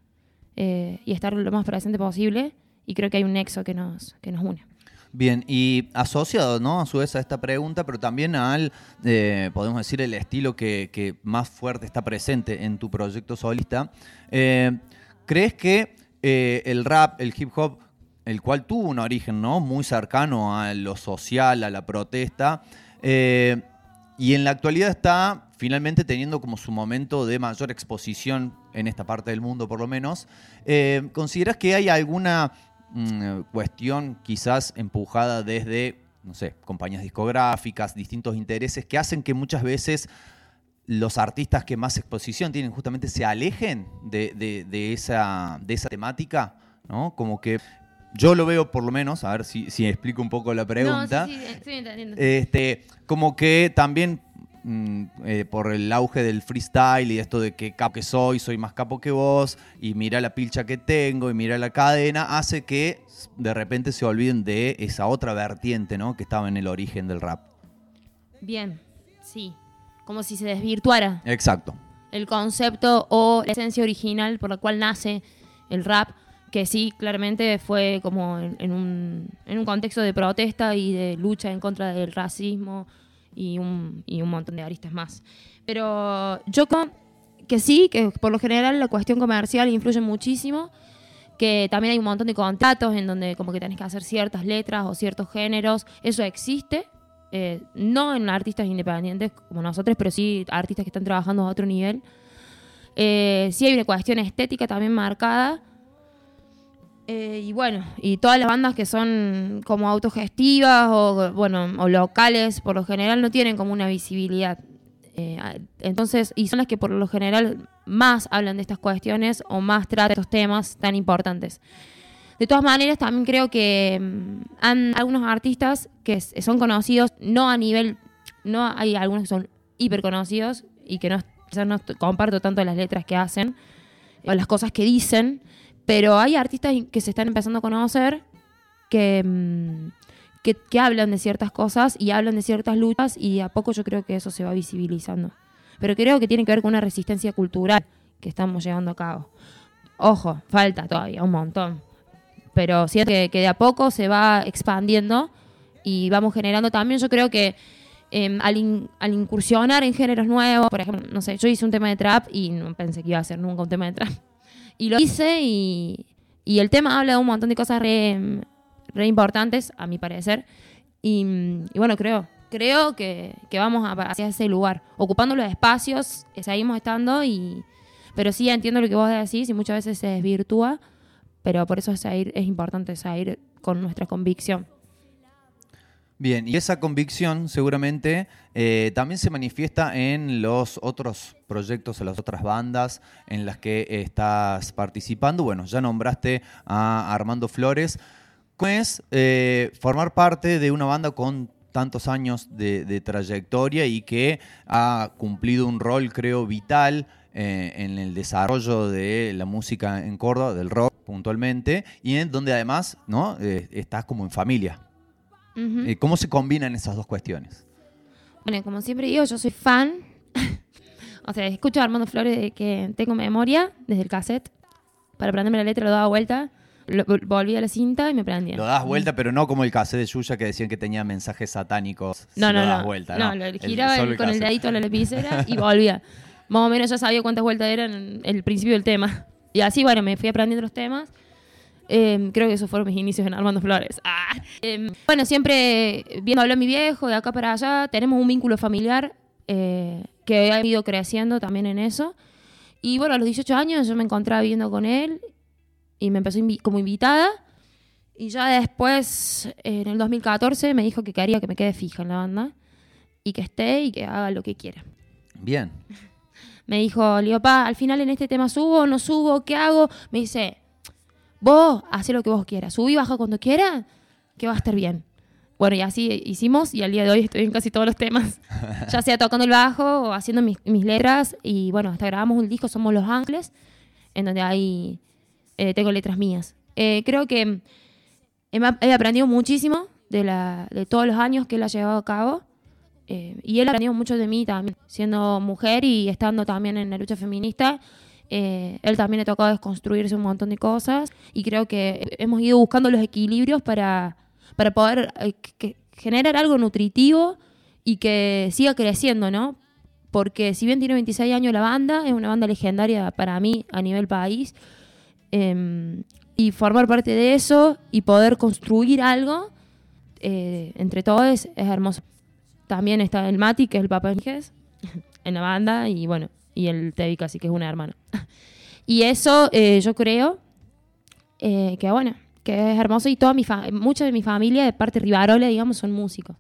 eh, y estar lo más presente posible. Y creo que hay un nexo que nos, que nos une. Bien, y asociado, ¿no? A su vez a esta pregunta, pero también al, eh, podemos decir, el estilo que, más fuerte está presente en tu proyecto solista. eh, ¿Crees que eh, el rap, el hip hop, el cual tuvo un origen, ¿no? Muy cercano a lo social, a la protesta, y en la actualidad está finalmente teniendo como su momento de mayor exposición en esta parte del mundo, por lo menos. ¿Consideras que hay alguna mm, cuestión quizás empujada desde, no sé, compañías discográficas, distintos intereses que hacen que muchas veces los artistas que más exposición tienen justamente se alejen de, de- de esa, de esa temática? ¿no? Como que yo lo veo por lo menos, a ver si, si explico un poco la pregunta. No, sí, sí, estoy entendiendo. Este, como que también mm, eh, por el auge del freestyle y esto de que capo que soy, soy más capo que vos, y mira la pilcha que tengo, y mira la cadena, hace que de repente se olviden de esa otra vertiente, ¿no? Que estaba en el origen del rap. Bien, sí. Como si se desvirtuara Exacto. el concepto o la esencia original por la cual nace el rap, que sí, claramente fue como en, en un, en un contexto de protesta y de lucha en contra del racismo y un, y un montón de aristas más. Pero yo creo que sí, que por lo general la cuestión comercial influye muchísimo, que también hay un montón de contratos en donde como que tenés que hacer ciertas letras o ciertos géneros, eso existe, eh, no en artistas independientes como nosotros, pero sí artistas que están trabajando a otro nivel. Eh, sí hay una cuestión estética también marcada. Eh, y bueno, y todas las bandas que son como autogestivas o, bueno, o locales, por lo general no tienen como una visibilidad. Eh, entonces, y son las que por lo general más hablan de estas cuestiones o más tratan estos temas tan importantes. De todas maneras, también creo que mm, han algunos artistas que son conocidos no a nivel, no hay algunos que son hiper conocidos y que no, quizás no comparto tanto las letras que hacen o las cosas que dicen, pero hay artistas que se están empezando a conocer que, mm, que, que hablan de ciertas cosas y hablan de ciertas luchas y a poco yo creo que eso se va visibilizando. Pero creo que tiene que ver con una resistencia cultural que estamos llevando a cabo. Ojo, falta todavía un montón. Pero siento que, que de a poco se va expandiendo y vamos generando también, yo creo que em, al, in- al incursionar en géneros nuevos, por ejemplo, no sé, yo hice un tema de trap y no pensé que iba a hacer nunca un tema de trap. Y lo hice y, y el tema habla de un montón de cosas re, importantes, a mi parecer. Y, bueno, creo, creo que, que vamos hacia ese lugar, ocupando los espacios, que seguimos estando, y, pero sí entiendo lo que vos decís y muchas veces se desvirtúa, pero por eso es, seguir- es importante seguir con nuestra convicción. Bien, y esa convicción seguramente eh, también se manifiesta en los otros proyectos, en las otras bandas en las que estás participando. Bueno, ya nombraste a Armando Flores. ¿Cómo es eh, formar parte de una banda con tantos años de, trayectoria y que ha cumplido un rol, creo, vital eh, en el desarrollo de la música en Córdoba, del rock puntualmente, y en donde además ¿no? Eh, estás como en familia? Ujú. Eh, ¿Cómo se combinan esas dos cuestiones? Bueno, como siempre digo, yo soy fan. o sea, escucho a Armando Flores de que tengo memoria desde el cassette. Para aprenderme la letra lo daba vuelta. Lo- vol- volví a la cinta y me prendía. Lo das vuelta, pero no como el cassette de Yuya que decían que tenía mensajes satánicos. No, si no, lo no. das vuelta, no, no. lo giraba el- el con el dedito a la lapicera y volvía. Más o menos ya sabía cuántas vueltas eran el principio del tema. Y así, bueno, me fui aprendiendo los temas. Eh, creo que esos fueron mis inicios en Armando Flores. Ah. Eh, bueno, siempre viendo hablar mi viejo, de acá para allá, tenemos un vínculo familiar eh, que ha ido creciendo también en eso. Y bueno, a los 18 años yo me encontraba viviendo con él y me empezó invi- como invitada. Y ya después, en el 2014, me dijo que quería que me quede fija en la banda y que esté y que haga lo que quiera. Bien. Me dijo, le digo, pa, al final en este tema subo no subo, ¿qué hago? Me dice, vos haz lo que vos quieras, subí y baja cuando quieras, que va a estar bien. Bueno, y así hicimos y al día de hoy estoy en casi todos los temas. ya sea tocando el bajo o haciendo mis, mis letras. Y bueno, hasta grabamos un disco, Somos Los Ángeles, en donde hay, eh, tengo letras mías. Eh, creo que he, he aprendido muchísimo de, la, de todos los años que él ha llevado a cabo. Eh, y él ha aprendido mucho de mí también, siendo mujer y estando también en la lucha feminista. Eh, él también le tocado desconstruirse un montón de cosas y creo que hemos ido buscando los equilibrios para, para poder eh, generar algo nutritivo y que siga creciendo, ¿no? Porque si bien tiene 26 años la banda, es una banda legendaria para mí a nivel país. eh, y formar parte de eso y poder construir algo eh, entre todos es, hermoso. También está el Mati, que es el papá de en la banda, y bueno, y el Tevic, así que es una hermana. y eso eh, yo creo eh, que bueno, que es hermoso y toda mi mucha de mi familia de parte Rivarola, digamos, son músicos.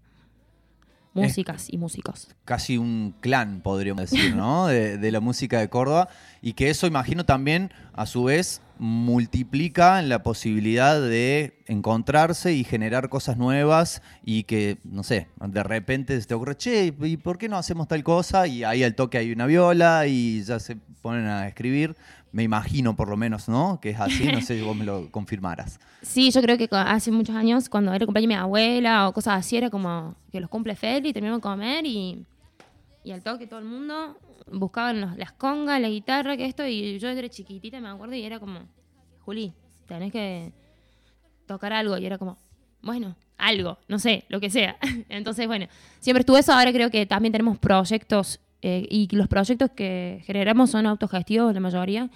Músicas y músicos. Casi un clan, podríamos decir, ¿no? De, de la música de Córdoba. Y que eso, imagino, también, a su vez, multiplica la posibilidad de encontrarse y generar cosas nuevas y que, no sé, de repente se te ocurre, che, ¿y por qué no hacemos tal cosa? Y ahí al toque hay una viola y ya se ponen a escribir. Me imagino, por lo menos, ¿no? Que es así, no sé si vos me lo confirmaras. Sí, yo creo que hace muchos años, cuando era el cumpleaños de mi abuela o cosas así, era como que los cumple Feli, terminamos de comer y, y al toque todo el mundo buscaban las congas, la guitarra, que esto, y yo desde chiquitita me acuerdo y era como, Juli, tenés que tocar algo, y era como, bueno, algo, no sé, lo que sea. Entonces, bueno, siempre estuve eso, ahora creo que también tenemos proyectos, eh, y los proyectos que generamos son autogestivos, la mayoría.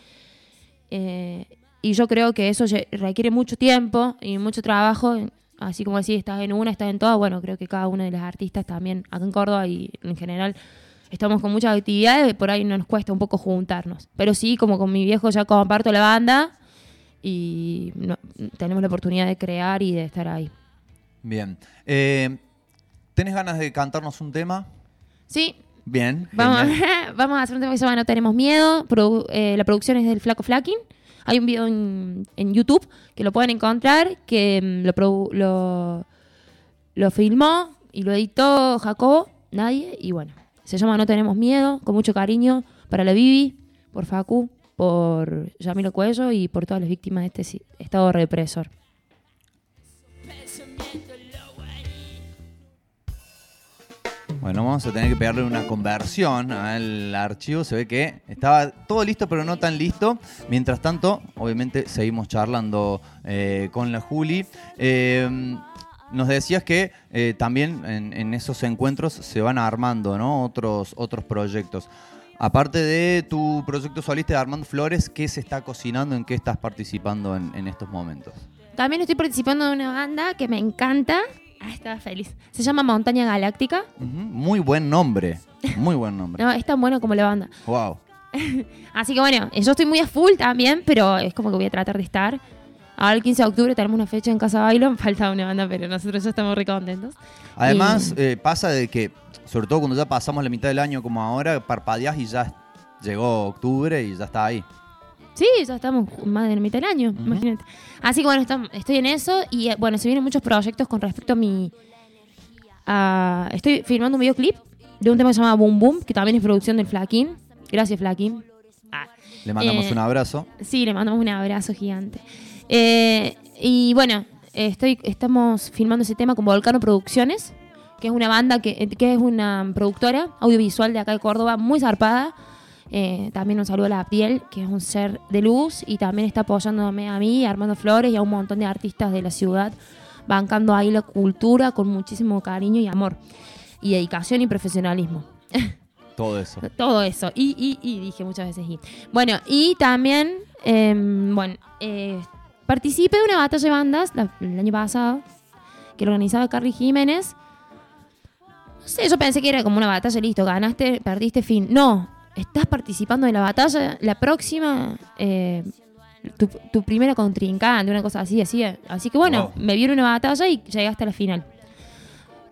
Eh, y yo creo que eso requiere mucho tiempo y mucho trabajo. Así como decís, estás en una, estás en todas. Bueno, creo que cada una de las artistas también, acá en Córdoba y en general, estamos con muchas actividades. Por ahí nos cuesta un poco juntarnos. Pero sí, como con mi viejo ya comparto la banda y no- tenemos la oportunidad de crear y de estar ahí. Bien. Eh, ¿Tenés ganas de cantarnos un tema? Sí, Bien. Vamos, genial. vamos a hacer un tema que se llama No Tenemos Miedo. Produ- eh, la producción es del Flaco Flakin. Hay un video en, en YouTube que lo pueden encontrar, que mm, lo, lo, lo filmó y lo editó Jacobo, nadie. Y bueno, Se llama No tenemos miedo, con mucho cariño para la Bibi, por Facu, por Yamilo Cuello y por todas las víctimas de este estado represor. Bueno, vamos a tener que pegarle una conversión al archivo. Se ve que estaba todo listo, pero no tan listo. Mientras tanto, obviamente, seguimos charlando eh, con la Juli. Eh, nos decías que eh, también en, esos encuentros se van armando otros, otros proyectos. Aparte de tu proyecto solista de Armando Flores, ¿qué se está cocinando? ¿En qué estás participando en, en estos momentos? También estoy participando de una banda que me encanta. Ah, estaba feliz. Se llama Montaña Galáctica. Muy buen nombre. Muy buen nombre. No, es tan bueno como la banda. Wow. Así que bueno, yo estoy muy a full también, pero es como que voy a tratar de estar. Ahora el 15 de octubre tenemos una fecha en Casa Bailo, falta una banda, pero nosotros ya estamos re contentos. Además, Y- eh, pasa de que, sobre todo cuando ya pasamos la mitad del año como ahora, parpadeás y ya llegó octubre y ya está ahí. Sí, ya estamos más de la mitad del año, imagínate. Así que bueno, estoy en eso y eh, bueno, se vienen muchos proyectos con respecto a mi... a- estoy filmando un videoclip de un tema que se llama Boom Boom, que también es producción del Flaquín. Gracias, Flaquín. Le mandamos Eh, un abrazo. Sí, le mandamos un abrazo gigante. Eh, y bueno, estoy, estamos filmando ese tema con Volcano Producciones, que es una banda que, que es una productora audiovisual de acá de Córdoba, muy zarpada. Eh, también un saludo a la Abdiel, que es un ser de luz y también está apoyándome a mí, a Armando Flores y a un montón de artistas de la ciudad, bancando ahí la cultura con muchísimo cariño y amor, y dedicación y profesionalismo. Todo eso. Todo eso. Y, y, y dije muchas veces y. Bueno, y también, em, bueno, eh, participé de una batalla de bandas la- el año pasado, que lo organizaba Carly Jiménez. No sé, yo pensé que era como una batalla, listo, ganaste, perdiste, fin. No, estás participando de la batalla, la próxima, eh, tu, tu primera contrincante, una cosa así, así. Así que bueno, Wow. me vieron una batalla y llegué hasta la final.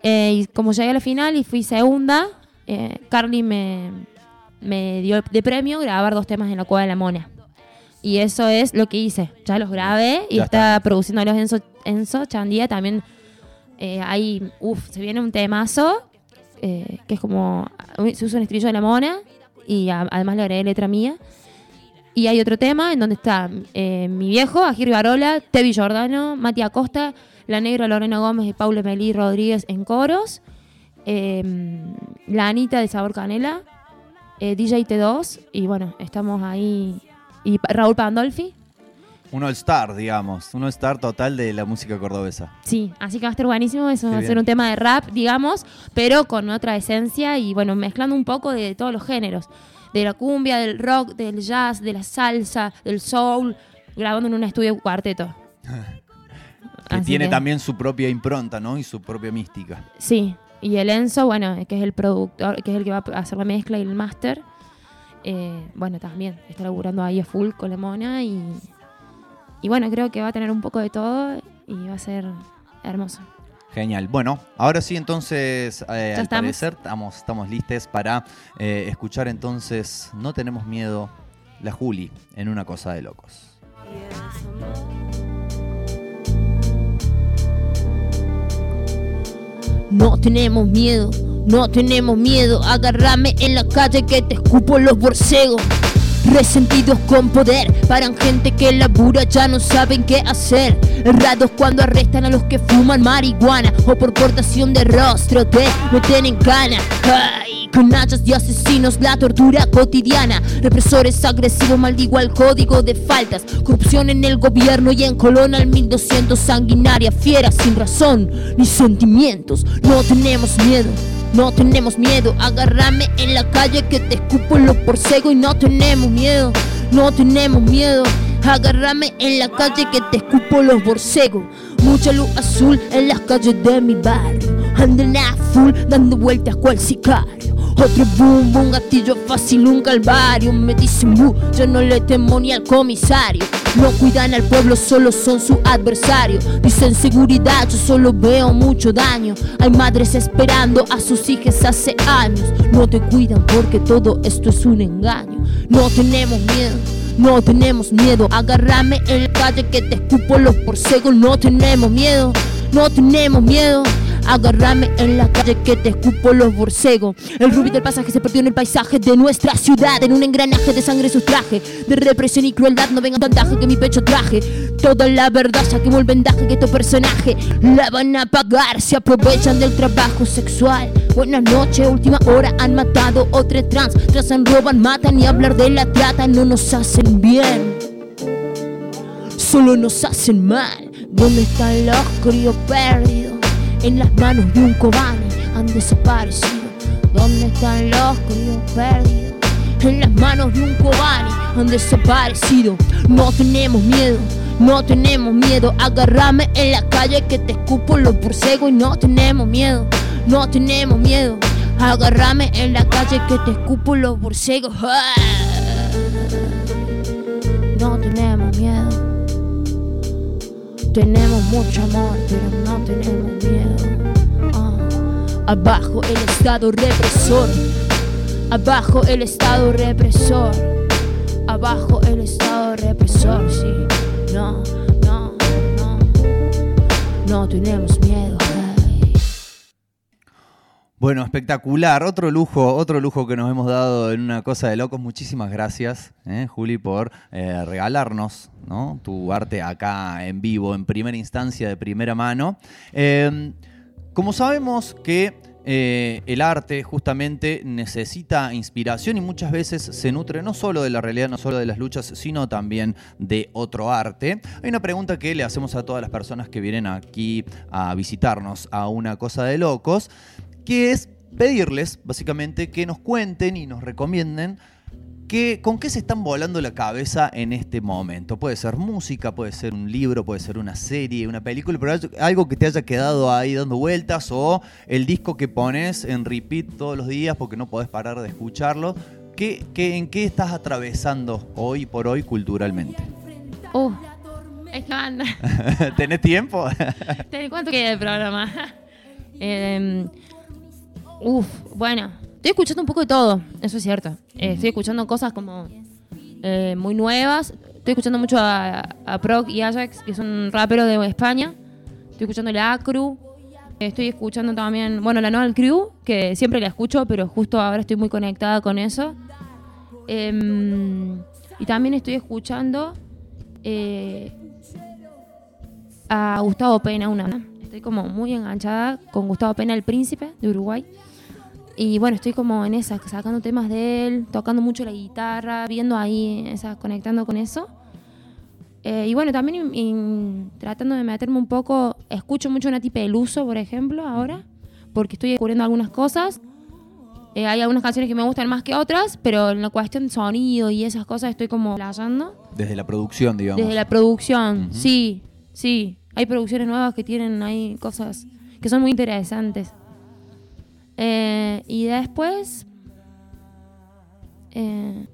Eh, y como llegué a la final y fui segunda, eh, Carly me, me dio de premio grabar dos temas en la Cueva de la Mona. Y eso es lo que hice. Ya los grabé y Ya está, produciendo los Enzo, Enzo Chandía. También eh, ahí, uff, se viene un temazo eh, que es como. Se usa un estribillo de la Mona y además le agregué letra mía. Y hay otro tema en donde está eh, mi viejo, Agir Barola, Tevi Giordano, Mati Acosta, La Negra, Lorena Gómez y Paula Melí Rodríguez en coros. eh, la Anita de Sabor Canela, eh, DJ T2, y bueno, estamos ahí. Y Raúl Pandolfi, Un all-star, digamos. Un all-star total de la música cordobesa. sí, así que va a estar buenísimo. Eso Qué va a bien. ser un tema de rap, digamos, pero con otra esencia y bueno, mezclando un poco de todos los géneros: de la cumbia, del rock, del jazz, de la salsa, del soul, grabando en un estudio cuarteto. Que Así tiene que- también su propia impronta, ¿no? Y su propia mística. Sí, y el Enzo, bueno, que es el productor, que es el que va a hacer la mezcla y el máster, eh, bueno, también está laburando ahí a full con la mona y, y bueno, creo que va a tener un poco de todo y va a ser hermoso. Genial. Bueno, ahora sí, entonces, eh, al estamos? parecer estamos, estamos listos para eh, escuchar entonces No tenemos miedo, la Juli, en una cosa de locos. No tenemos miedo, no tenemos miedo. Agárrame en la calle que te escupo los borcegos. Resentidos con poder, paran gente que labura, ya no saben qué hacer. Errados cuando arrestan a los que fuman marihuana o por portación de rostro te meten en cana. Ay, con hachas de asesinos, la tortura cotidiana. Represores agresivos, maldigo al código de faltas. Corrupción en el gobierno y en Colón al 1200 sanguinaria, fiera sin razón ni sentimientos. No tenemos miedo. No tenemos miedo, agárrame en la calle que te escupo los porcegos y no tenemos miedo, no tenemos miedo, agárrame en la calle que te escupo los borcegos. Mucha luz azul en las calles de mi barrio, andan a full dando vueltas cual sicario. Otro boom, boom, gatillo fácil, un calvario. Me dicen, bu, yo no le temo ni al comisario. No cuidan al pueblo, solo son su adversario. Dicen seguridad, yo solo veo mucho daño. Hay madres esperando a sus hijas hace años. No te cuidan porque todo esto es un engaño. No tenemos miedo. No tenemos miedo, agárrame en la calle que te escupo los porcegos. No tenemos miedo, no tenemos miedo. Agárrame en la calle que te escupo los borcegos. El rubí del pasaje se perdió en el paisaje de nuestra ciudad. En un engranaje de sangre sus trajes. De represión y crueldad no venga tantaje que mi pecho traje. Toda la verdad saquemos el vendaje que estos personajes la van a pagar. Se aprovechan del trabajo sexual. Buenas noches, última hora han matado otra trans. Trazan, roban, matan y hablar de la trata no nos hacen bien. Solo nos hacen mal. ¿Dónde están los críos perdidos? En las manos de un cobarde han desaparecido. ¿Dónde están los críos perdidos? En las manos de un cobarde han desaparecido. No tenemos miedo. No tenemos miedo, agárrame en la calle que te escupo los borcegos y no tenemos miedo, no tenemos miedo, agárrame en la calle que te escupo los borcegos. ¡Ah! Tenemos mucho amor, pero no tenemos miedo. Ah. Abajo el estado represor, abajo el estado represor, abajo el estado represor, sí. No, no, no, no tenemos miedo. Bueno, espectacular. Otro lujo, otro lujo que nos hemos dado en una cosa de locos. Muchísimas gracias, eh, Juli, por eh, regalarnos ¿no? tu arte acá en vivo, en primera instancia, de primera mano. Eh, como sabemos que eh, el arte justamente necesita inspiración y muchas veces se nutre no solo de la realidad, no solo de las luchas, sino también de otro arte. Hay una pregunta que le hacemos a todas las personas que vienen aquí a visitarnos a una cosa de locos, que es pedirles básicamente que nos cuenten y nos recomienden ¿Qué- ¿Con qué se están volando la cabeza en este momento? Puede ser música, puede ser un libro, puede ser una serie, una película, pero algo- que te haya quedado ahí dando vueltas o el disco que pones en repeat todos los días porque no podés parar de escucharlo. ¿Qué, qué- en qué estás atravesando hoy por hoy culturalmente? Uh, es que van. ¿Tenés tiempo? ¿Te- ¿Cuánto queda el programa? Eh, uf, bueno, estoy escuchando un poco de todo, eso es cierto. Eh, estoy escuchando cosas como eh, muy nuevas. Estoy escuchando mucho a, a Proc y Ajax, que son raperos de España. Estoy escuchando la Acru. Estoy escuchando también, bueno, la Noel Crew, que siempre la escucho, pero justo ahora estoy muy conectada con eso. Em, y también estoy escuchando eh, a Gustavo Pena, una. Estoy como muy enganchada con Gustavo Pena, el príncipe de Uruguay. Y bueno, estoy como en esa, sacando temas de él, tocando mucho la guitarra, viendo ahí, esa, conectando con eso. Eh, y bueno, también in- in- tratando de meterme un poco, escucho mucho Nati Peluso, por ejemplo, ahora, porque estoy descubriendo algunas cosas. Eh, hay algunas canciones que me gustan más que otras, pero en la cuestión de sonido y esas cosas estoy como playando. Desde la producción, digamos. Desde la producción, sí, sí. Hay producciones nuevas que tienen ahí cosas que son muy interesantes. Eh, y después, eh,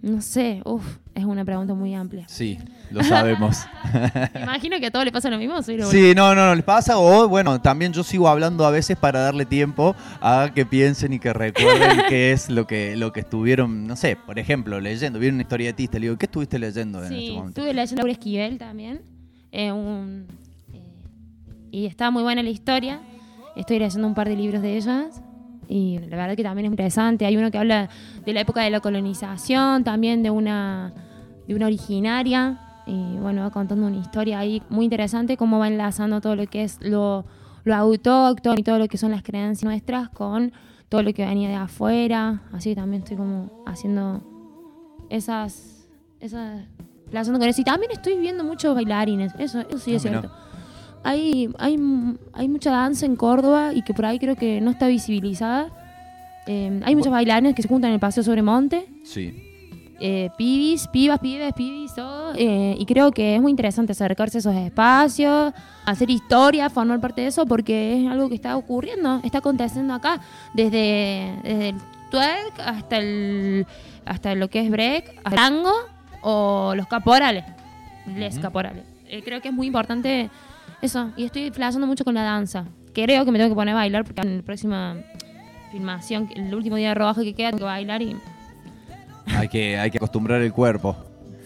no sé, uf, es una pregunta muy amplia. Sí, lo sabemos. Imagino que a todos le pasa lo mismo. soy Sí, no, no, no les pasa. O bueno, también yo sigo hablando a veces para darle tiempo a que piensen y que recuerden qué es lo que, lo que estuvieron, no sé, por ejemplo, leyendo. Vieron una historietista, le digo, ¿qué estuviste leyendo en Sí, este momento? estuve leyendo a Laura Esquivel también. Eh, eh, y está muy buena la historia. Estoy leyendo un par de libros de ellas. Y la verdad que también es interesante. Hay uno que habla de la época de la colonización, también de una, de una originaria. Y bueno, va contando una historia ahí muy interesante, cómo va enlazando todo lo que es lo, lo autóctono y todo lo que son las creencias nuestras con todo lo que venía de afuera. Así que también estoy como haciendo esas, esas con eso. Y también estoy viendo muchos bailarines, eso, eso sí es Ah, cierto. Hay, hay, hay mucha danza en Córdoba y que por ahí creo que no está visibilizada. Eh, hay muchos bailarines que se juntan en el Paseo sobre Monte. Sí. eh, pibis, pibas, pibes, pibis, todo. eh, y creo que es muy interesante acercarse a esos espacios, hacer historia, formar parte de eso, porque es algo que está ocurriendo, está aconteciendo acá, desde, desde el twerk hasta el hasta lo que es break, hasta tango o los caporales. Les caporales. Eh, creo que es muy importante eso. Y estoy flasheando mucho con la danza. Creo que me tengo que poner a bailar porque en la próxima filmación, el último día de rodaje que queda, tengo que bailar y Hay que, hay que acostumbrar el cuerpo.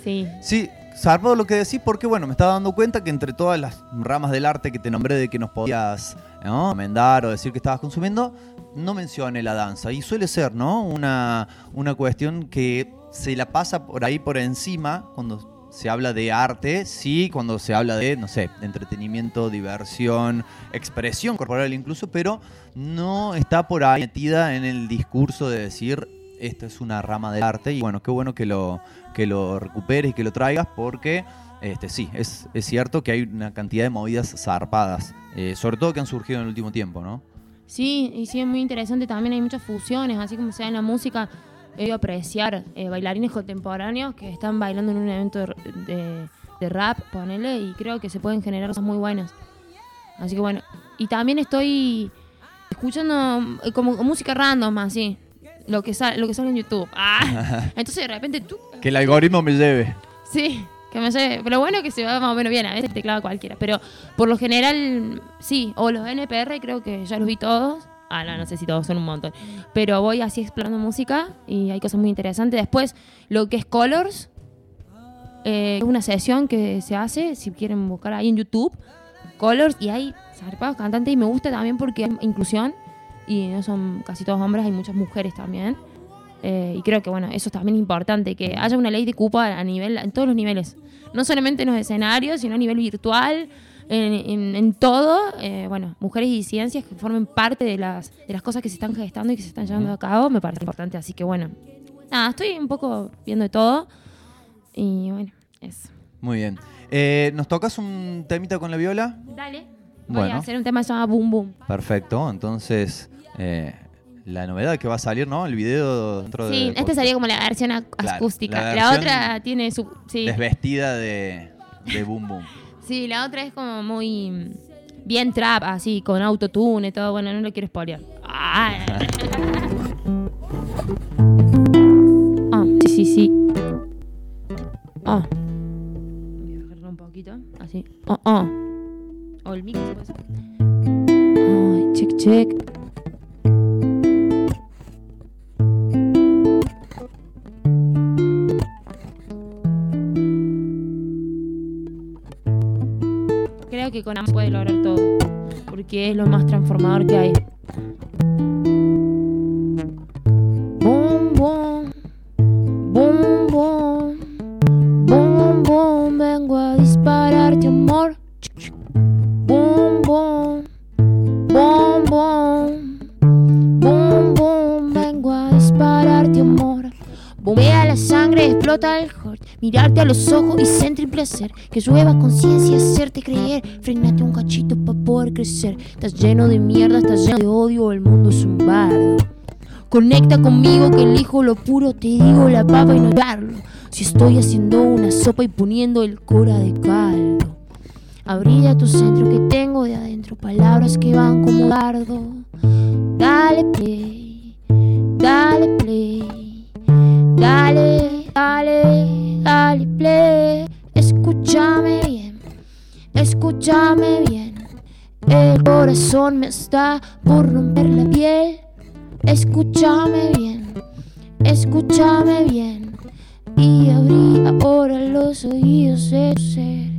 sí. Sí, zarpado lo que decís porque, bueno, me estaba dando cuenta que entre todas las ramas del arte que te nombré de que nos podías ¿no? recomendar o decir que estabas consumiendo, no mencioné la danza. Y suele ser, ¿no? Una, una cuestión que se la pasa por ahí por encima cuando se habla de arte, sí, cuando se habla de, no sé, entretenimiento, diversión, expresión corporal incluso, pero no está por ahí metida en el discurso de decir esto es una rama del arte y bueno, qué bueno que lo, que lo recuperes y que lo traigas porque este, sí, es, es cierto que hay una cantidad de movidas zarpadas, eh, sobre todo que han surgido en el último tiempo, ¿no? Sí, y sí, es muy interesante. También hay muchas fusiones, así como sea en la música. He ido a apreciar eh, bailarines contemporáneos que están bailando en un evento de, de- de rap, ponele, y creo que se pueden generar cosas muy buenas. Así que bueno, y también estoy escuchando eh, como música random, así. Lo que, sale, lo que sale en YouTube. Ah, entonces de repente tú. Que el algoritmo me lleve. Sí, que me sé. Pero bueno, que se va más o menos bien. A veces te clava cualquiera. Pero por lo general, sí. O los NPR, creo que ya los vi todos. Ah, no, no sé si todos son un montón. Pero voy así explorando música y hay cosas muy interesantes. Después, lo que es Colors. eh, es una sesión que se hace, si quieren buscar ahí en YouTube. Colors. Y hay zarpados cantantes. Y me gusta también porque hay inclusión. Y no son casi todos hombres, hay muchas mujeres también. Eh, y creo que bueno, eso es también importante, que haya una ley de cupo a nivel, en todos los niveles. No solamente en los escenarios, sino a nivel virtual, en, en- en todo. Eh, bueno, mujeres y ciencias que formen parte de las, de las cosas que se están gestando y que se están llevando a cabo, me parece importante. Así que bueno, nada, estoy un poco viendo de todo. Y bueno, eso. Muy bien. Eh, ¿Nos tocas un temita con la viola? Dale. Voy Bueno. a hacer un tema que se llama Boom Boom. Perfecto. Entonces, eh, la novedad que va a salir, ¿no? El video dentro de. Sí, este sería como la versión acústica. la La, versión otra tiene su... Sí. Desvestida de, de Boom Boom. Sí, la otra es como muy mm, bien trap, así, con autotune y todo. Bueno, no lo quiero spoilear. Ah, Ah, sí, sí, sí. Ah. Voy a bajarlo un poquito, así. Oh, oh. O el micro, se puede hacer. Ay, check, check. Que con ambos puede lograr todo. Porque es lo más transformador que hay. Boom, boom. Boom, boom. Boom, boom. Vengo a dispararte, amor. Boom, boom. Boom, boom. Boom, boom. Vengo a dispararte, amor. Bombea la sangre, explota el heart. Mirarte a los ojos y sentir placer. Que llueva conciencia, hacerte creer. Frenate un cachito para poder crecer. Estás lleno de mierda, estás lleno de odio. El mundo es un bardo. Conecta conmigo que elijo lo puro. Te digo la papa y no darlo. Si estoy haciendo una sopa y poniendo el cora de caldo. Abrí a tu centro que tengo de adentro. Palabras que van como dardo. Dale play, dale play. Dale, dale, dale play. Escúchame bien, escúchame bien. El corazón me está por romper la piel. Escúchame bien, escúchame bien. Y abrí ahora los oídos de ser.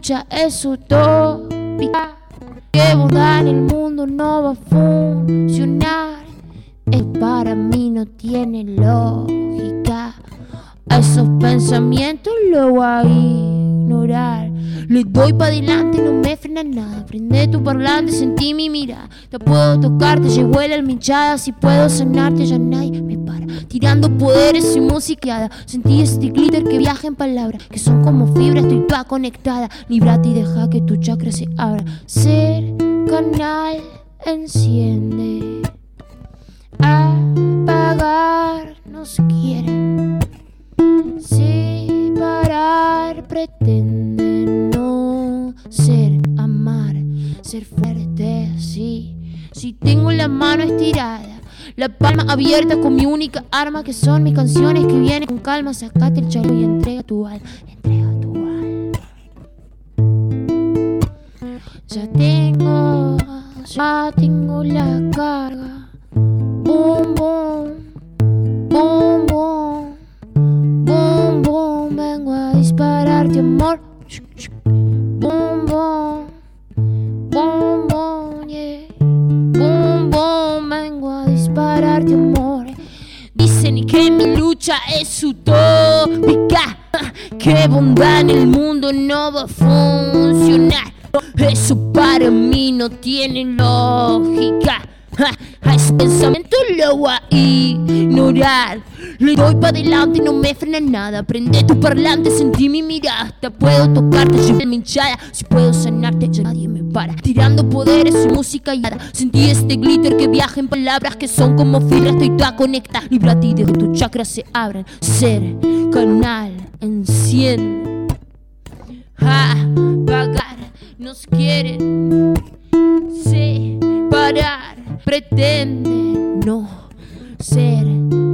Lucha es utópica, que en el mundo no va a funcionar. Es para mí no tiene lógica. A esos pensamientos lo voy a ignorar. Le doy para adelante, no me frena nada. Prende tu parlante, sentí mi mirada. Te puedo tocar, te llegó el almichada. Si puedo sanarte, ya nadie. Tirando poderes y musiqueada. Sentí este glitter que viaja en palabras. Que son como fibras, estoy toda conectada. Líbrate y deja que tu chakra se abra. Ser canal, enciende. Apagar nos quieren separar pretende no ser amar ser fuerte así si tengo la mano estirada La palma abierta con mi única arma que son mis canciones que vienen con calma. Sacate el chaleco y entrega tu alma. Entrega tu alma. Ya tengo, ya tengo la carga. Boom, boom, boom, boom, boom, boom. Vengo a dispararte amor. Vengo a dispararte amor. Dicen que mi lucha es utópica. Que bondad en el mundo no va a funcionar. Eso para mí no tiene lógica. Ese pensamiento lo voy a ignorar. Le doy para adelante, no me frena nada. Prende tu parlante, sentí mi mirada. Hasta puedo tocarte, llevé mi hinchada. Si puedo sanarte, ya nadie me para. Tirando poderes y música y nada. Sentí este glitter que viaja en palabras que son como fibras. Estoy toda conecta. Líbrate y deja que tus chakras se abran. Ser canal, enciende. Ja, pagar, nos quieren separar, pretende no ser,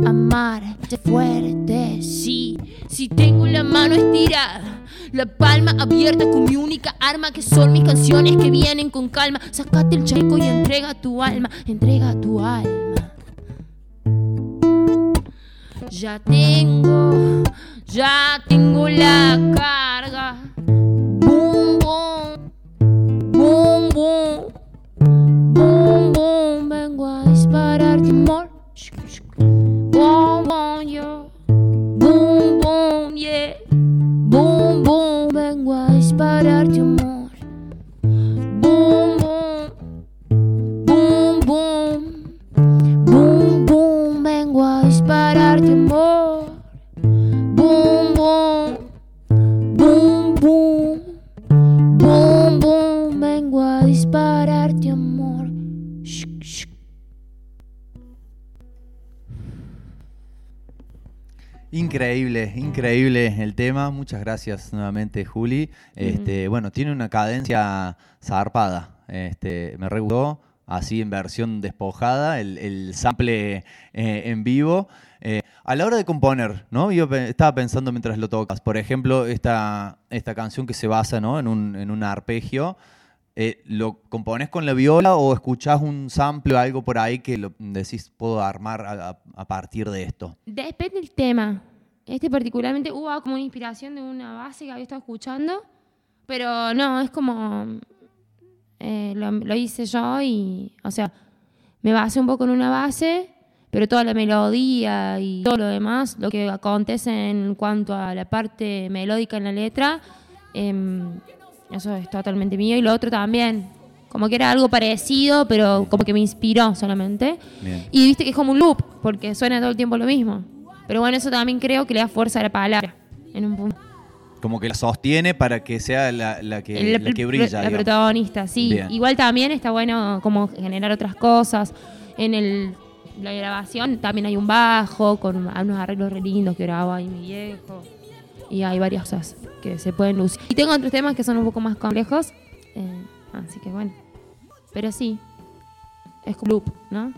amar, ser fuerte, sí, si tengo la mano estirada. La palma abierta con mi única arma que son mis canciones que vienen con calma. Sácate el chaleco y entrega tu alma, entrega tu alma. Ya tengo, ya tengo la carga. Increíble, increíble el tema. Muchas gracias nuevamente, Juli. Este, Bueno, tiene una cadencia zarpada. Este, me re gustó, así en versión despojada, el, el sample eh, en vivo. Eh, a la hora de componer, ¿no? Yo estaba pensando mientras lo tocas, por ejemplo, esta, esta canción que se basa ¿no? en, un, en un arpegio. Eh, ¿Lo compones con la viola o escuchás un sample o algo por ahí que decís puedo armar a- partir de esto? Depende del tema. Este particularmente hubo como una inspiración de una base que había estado escuchando, pero no, es como eh, lo, lo hice yo y, o sea, me basé un poco en una base, pero toda la melodía y todo lo demás, lo que acontece en cuanto a la parte melódica en la letra, em, eso es totalmente mío y lo otro también. Como que era algo parecido, pero como que me inspiró solamente. Bien. Y viste que es como un loop, porque suena todo el tiempo lo mismo. Pero bueno, eso también creo que le da fuerza a la palabra. En un punto. Como que la sostiene para que sea la, la que, El- la que brilla. La digamos. protagonista, sí. Bien. Igual también está bueno como generar otras cosas. En el, la grabación también hay un bajo con unos arreglos re lindos que grabó ahí mi viejo. Y hay varias cosas que se pueden lucir. Y tengo otros temas que son un poco más complejos. eh, así que bueno. Pero sí. Es loop, ¿no?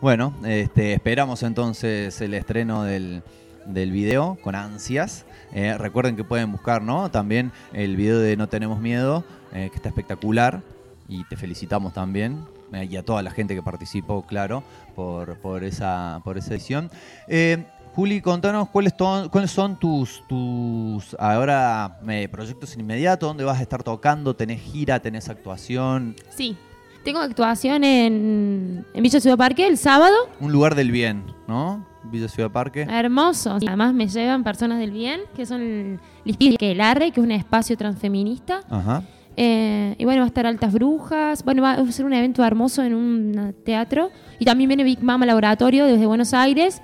Bueno, este, esperamos entonces el estreno del, del video con ansias. Eh, recuerden que pueden buscar ¿no? también el video de No Tenemos Miedo, eh, que está espectacular. Y te felicitamos también. y a toda la gente que participó, claro, por, por, esa, por esa edición. Juli, contanos cuáles, to- cuáles son tus, tus ahora eh, proyectos en inmediato, dónde vas a estar tocando, tenés gira, tenés actuación, Sí. Tengo actuación en, en Villa Ciudad Parque el sábado. un lugar del bien, ¿no? Villa Ciudad Parque. Hermoso. Además me llevan personas del bien, que son que el Arre, que es un espacio transfeminista. Ajá. Eh, y bueno, va a estar Altas Brujas. Bueno, va a ser un evento hermoso en un teatro. Y también viene Big Mama Laboratorio desde Buenos Aires,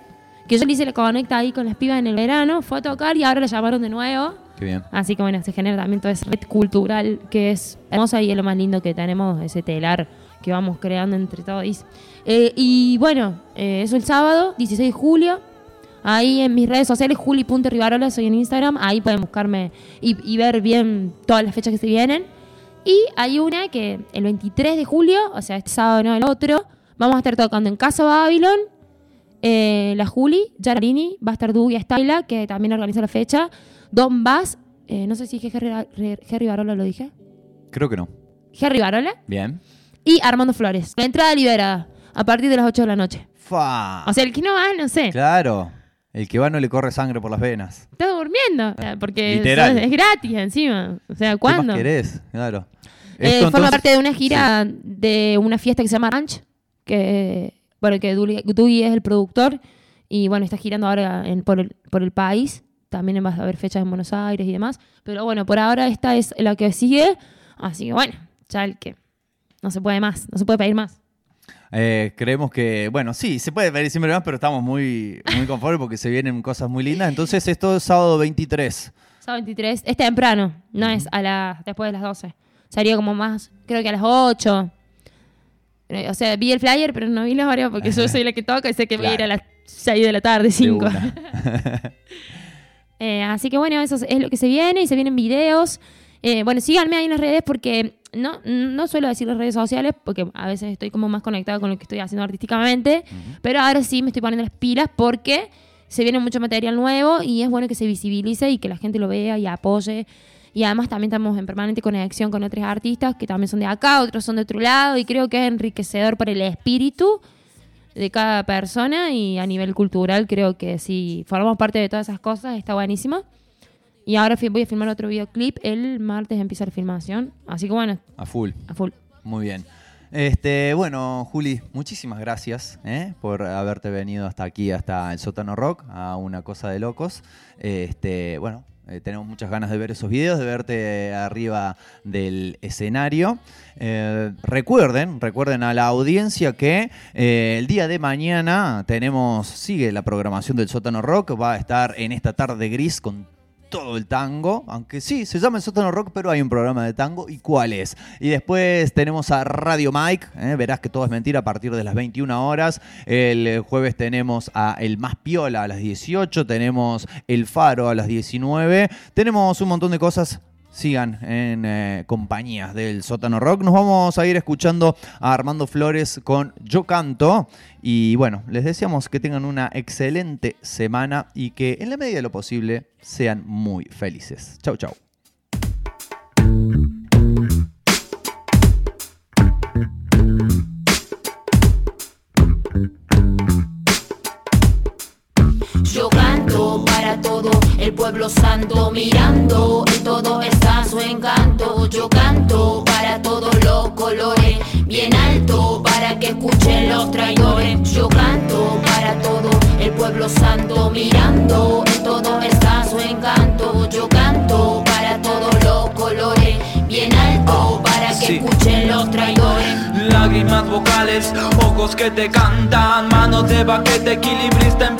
que yo le hice la conecta ahí con las pibas en el verano. Fue a tocar y ahora la llamaron de nuevo. Qué bien. Así que bueno, se genera también toda esa red cultural que es hermosa y es lo más lindo que tenemos, ese telar que vamos creando entre todos. Eh, y bueno, eh, eso el sábado, 16 de julio. Ahí en mis redes sociales, juli.rivarola, soy en Instagram. Ahí pueden buscarme y, y ver bien todas las fechas que se vienen. Y hay una que el 23 de julio, o sea, este sábado no el otro, Vamos a estar tocando en Casa Babylon, eh, la Juli, Janarini, va a estar Dugia Styla, que también organiza la fecha, Don Bass, eh, no sé si dije Jerry, Jerry Barola, lo dije. Creo que no. Jerry Barola Bien. y Armando Flores. La entrada liberada a partir de las 8 de la noche. Fa. O sea, el que no va, no sé. Claro. El que va no le corre sangre por las venas. Está durmiendo. Porque Literal. es gratis encima. O sea, ¿Qué ¿cuándo? más querés? Claro. Eh, Esto, forma entonces- parte de una gira de una fiesta que se llama Ranch, que bueno, que Duli- Dewey es el productor y bueno, está girando ahora en- por, el, por el país. También va a haber fechas en Buenos Aires y demás. Pero bueno, por ahora esta es la que sigue. Así que bueno, ya el que no se puede más, no se puede pedir más. Eh, creemos que, bueno, sí, se puede ver siempre más, pero estamos muy, muy conformes porque se vienen cosas muy lindas. Entonces, esto es sábado 23. Sábado 23, es temprano, no es a las después de las 12. Sería como más, creo que a las 8. O sea, vi el flyer, pero no vi la hora porque yo soy la que toca y sé que voy a ir a las 6 de la tarde, 5. una. Eh, así que bueno, eso es, es lo que se viene y se vienen videos. Eh, bueno, síganme ahí en las redes porque no, no suelo decir las redes sociales porque a veces estoy como más conectada con lo que estoy haciendo artísticamente, pero ahora sí me estoy poniendo las pilas porque se viene mucho material nuevo y es bueno que se visibilice y que la gente lo vea y apoye. Y además también estamos en permanente conexión con otros artistas que también son de acá, otros son de otro lado y creo que es enriquecedor para el espíritu de cada persona y a nivel cultural creo que si formamos parte de todas esas cosas está buenísimo. Y ahora voy a filmar otro videoclip. El martes empieza la filmación. Así que bueno, A full. a full. Muy bien. Este, bueno, Juli, muchísimas gracias ¿eh? por haberte venido hasta aquí, hasta el sótano rock, a una cosa de locos. Este, bueno, eh, tenemos muchas ganas de ver esos videos, de verte arriba del escenario. Eh, recuerden, recuerden a la audiencia que eh, el día de mañana tenemos, sigue la programación del sótano rock, va a estar en esta tarde gris con todo el tango, aunque sí, se llama el sótano rock, pero hay un programa de tango. ¿Y cuál es? Y después tenemos a Radio Mike, ¿eh? verás que todo es mentira a partir de las 21 horas. El jueves tenemos a El Más Piola a las 18, tenemos El Faro a las 19, tenemos un montón de cosas. Sigan en eh, compañías del sótano rock. Nos vamos a ir escuchando a Armando Flores con Yo Canto. Y bueno, les deseamos que tengan una excelente semana y que en la medida de lo posible sean muy felices. Chau, chau. El pueblo santo, mirando en todo está su encanto. Yo canto para todos los colores, bien alto para que escuchen los traidores. Yo canto para todo el pueblo santo, mirando en todo está su encanto. Yo canto para todos los colores, bien alto para que sí. escuchen los traidores. Lágrimas vocales, ojos que te cantan, manos de baquete, equilibrista en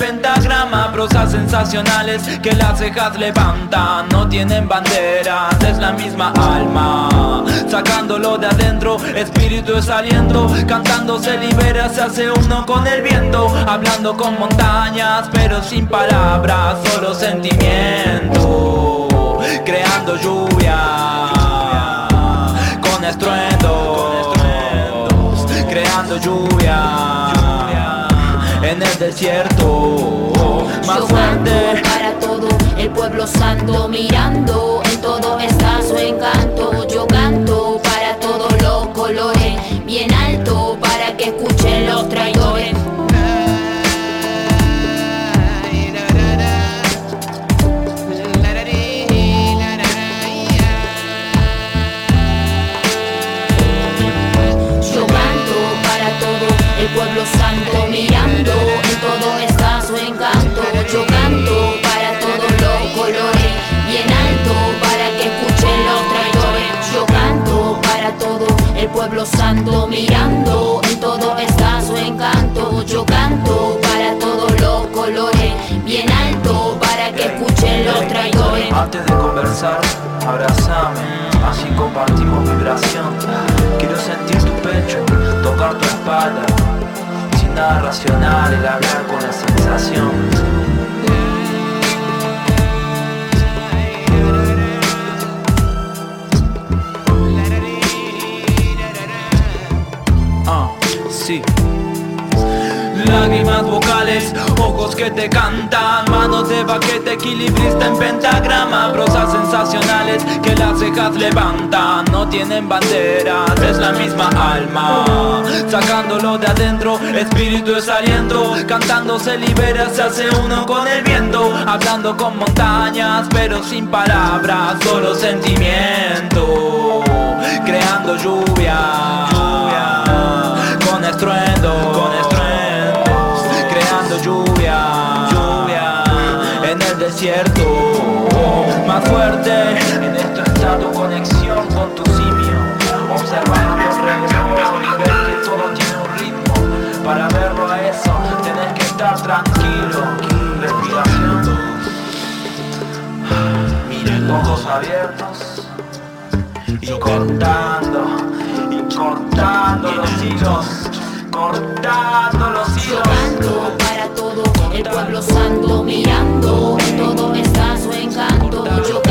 prosas sensacionales que las cejas levantan, no tienen banderas, es la misma alma, sacándolo de adentro, espíritu es saliendo, cantando se libera, se hace uno con el viento, hablando con montañas, pero sin palabras, solo sentimiento, creando lluvia, con estruendo, creando lluvia en el desierto Yo para todo el pueblo santo, mirando en todo está su encanto. Antes de conversar, abrazame, así compartimos vibración. Quiero sentir tu pecho, tocar tu espalda, sin nada racional, el hablar con la sensación. Ah, sí. Lágrimas vocales, ojos que te cantan, manos de baquete, equilibrista en pentagrama, prosas sensacionales que las cejas levantan, no tienen banderas, es la misma alma, sacándolo de adentro, espíritu es aliento, cantando se libera, se hace uno con el viento, hablando con montañas, pero sin palabras, solo sentimiento, creando lluvia, con estruendo, con estruendos, creando lluvia, lluvia, en el desierto, más fuerte, en esto está tu conexión con tu simio, observando alrededor y ver que todo tiene un ritmo, para verlo a eso tienes que estar tranquilo, respiración, ojos abiertos y cortando, y cortando los hilos, cortando los hilos el pueblo santo mirando, todo está su encanto. Yo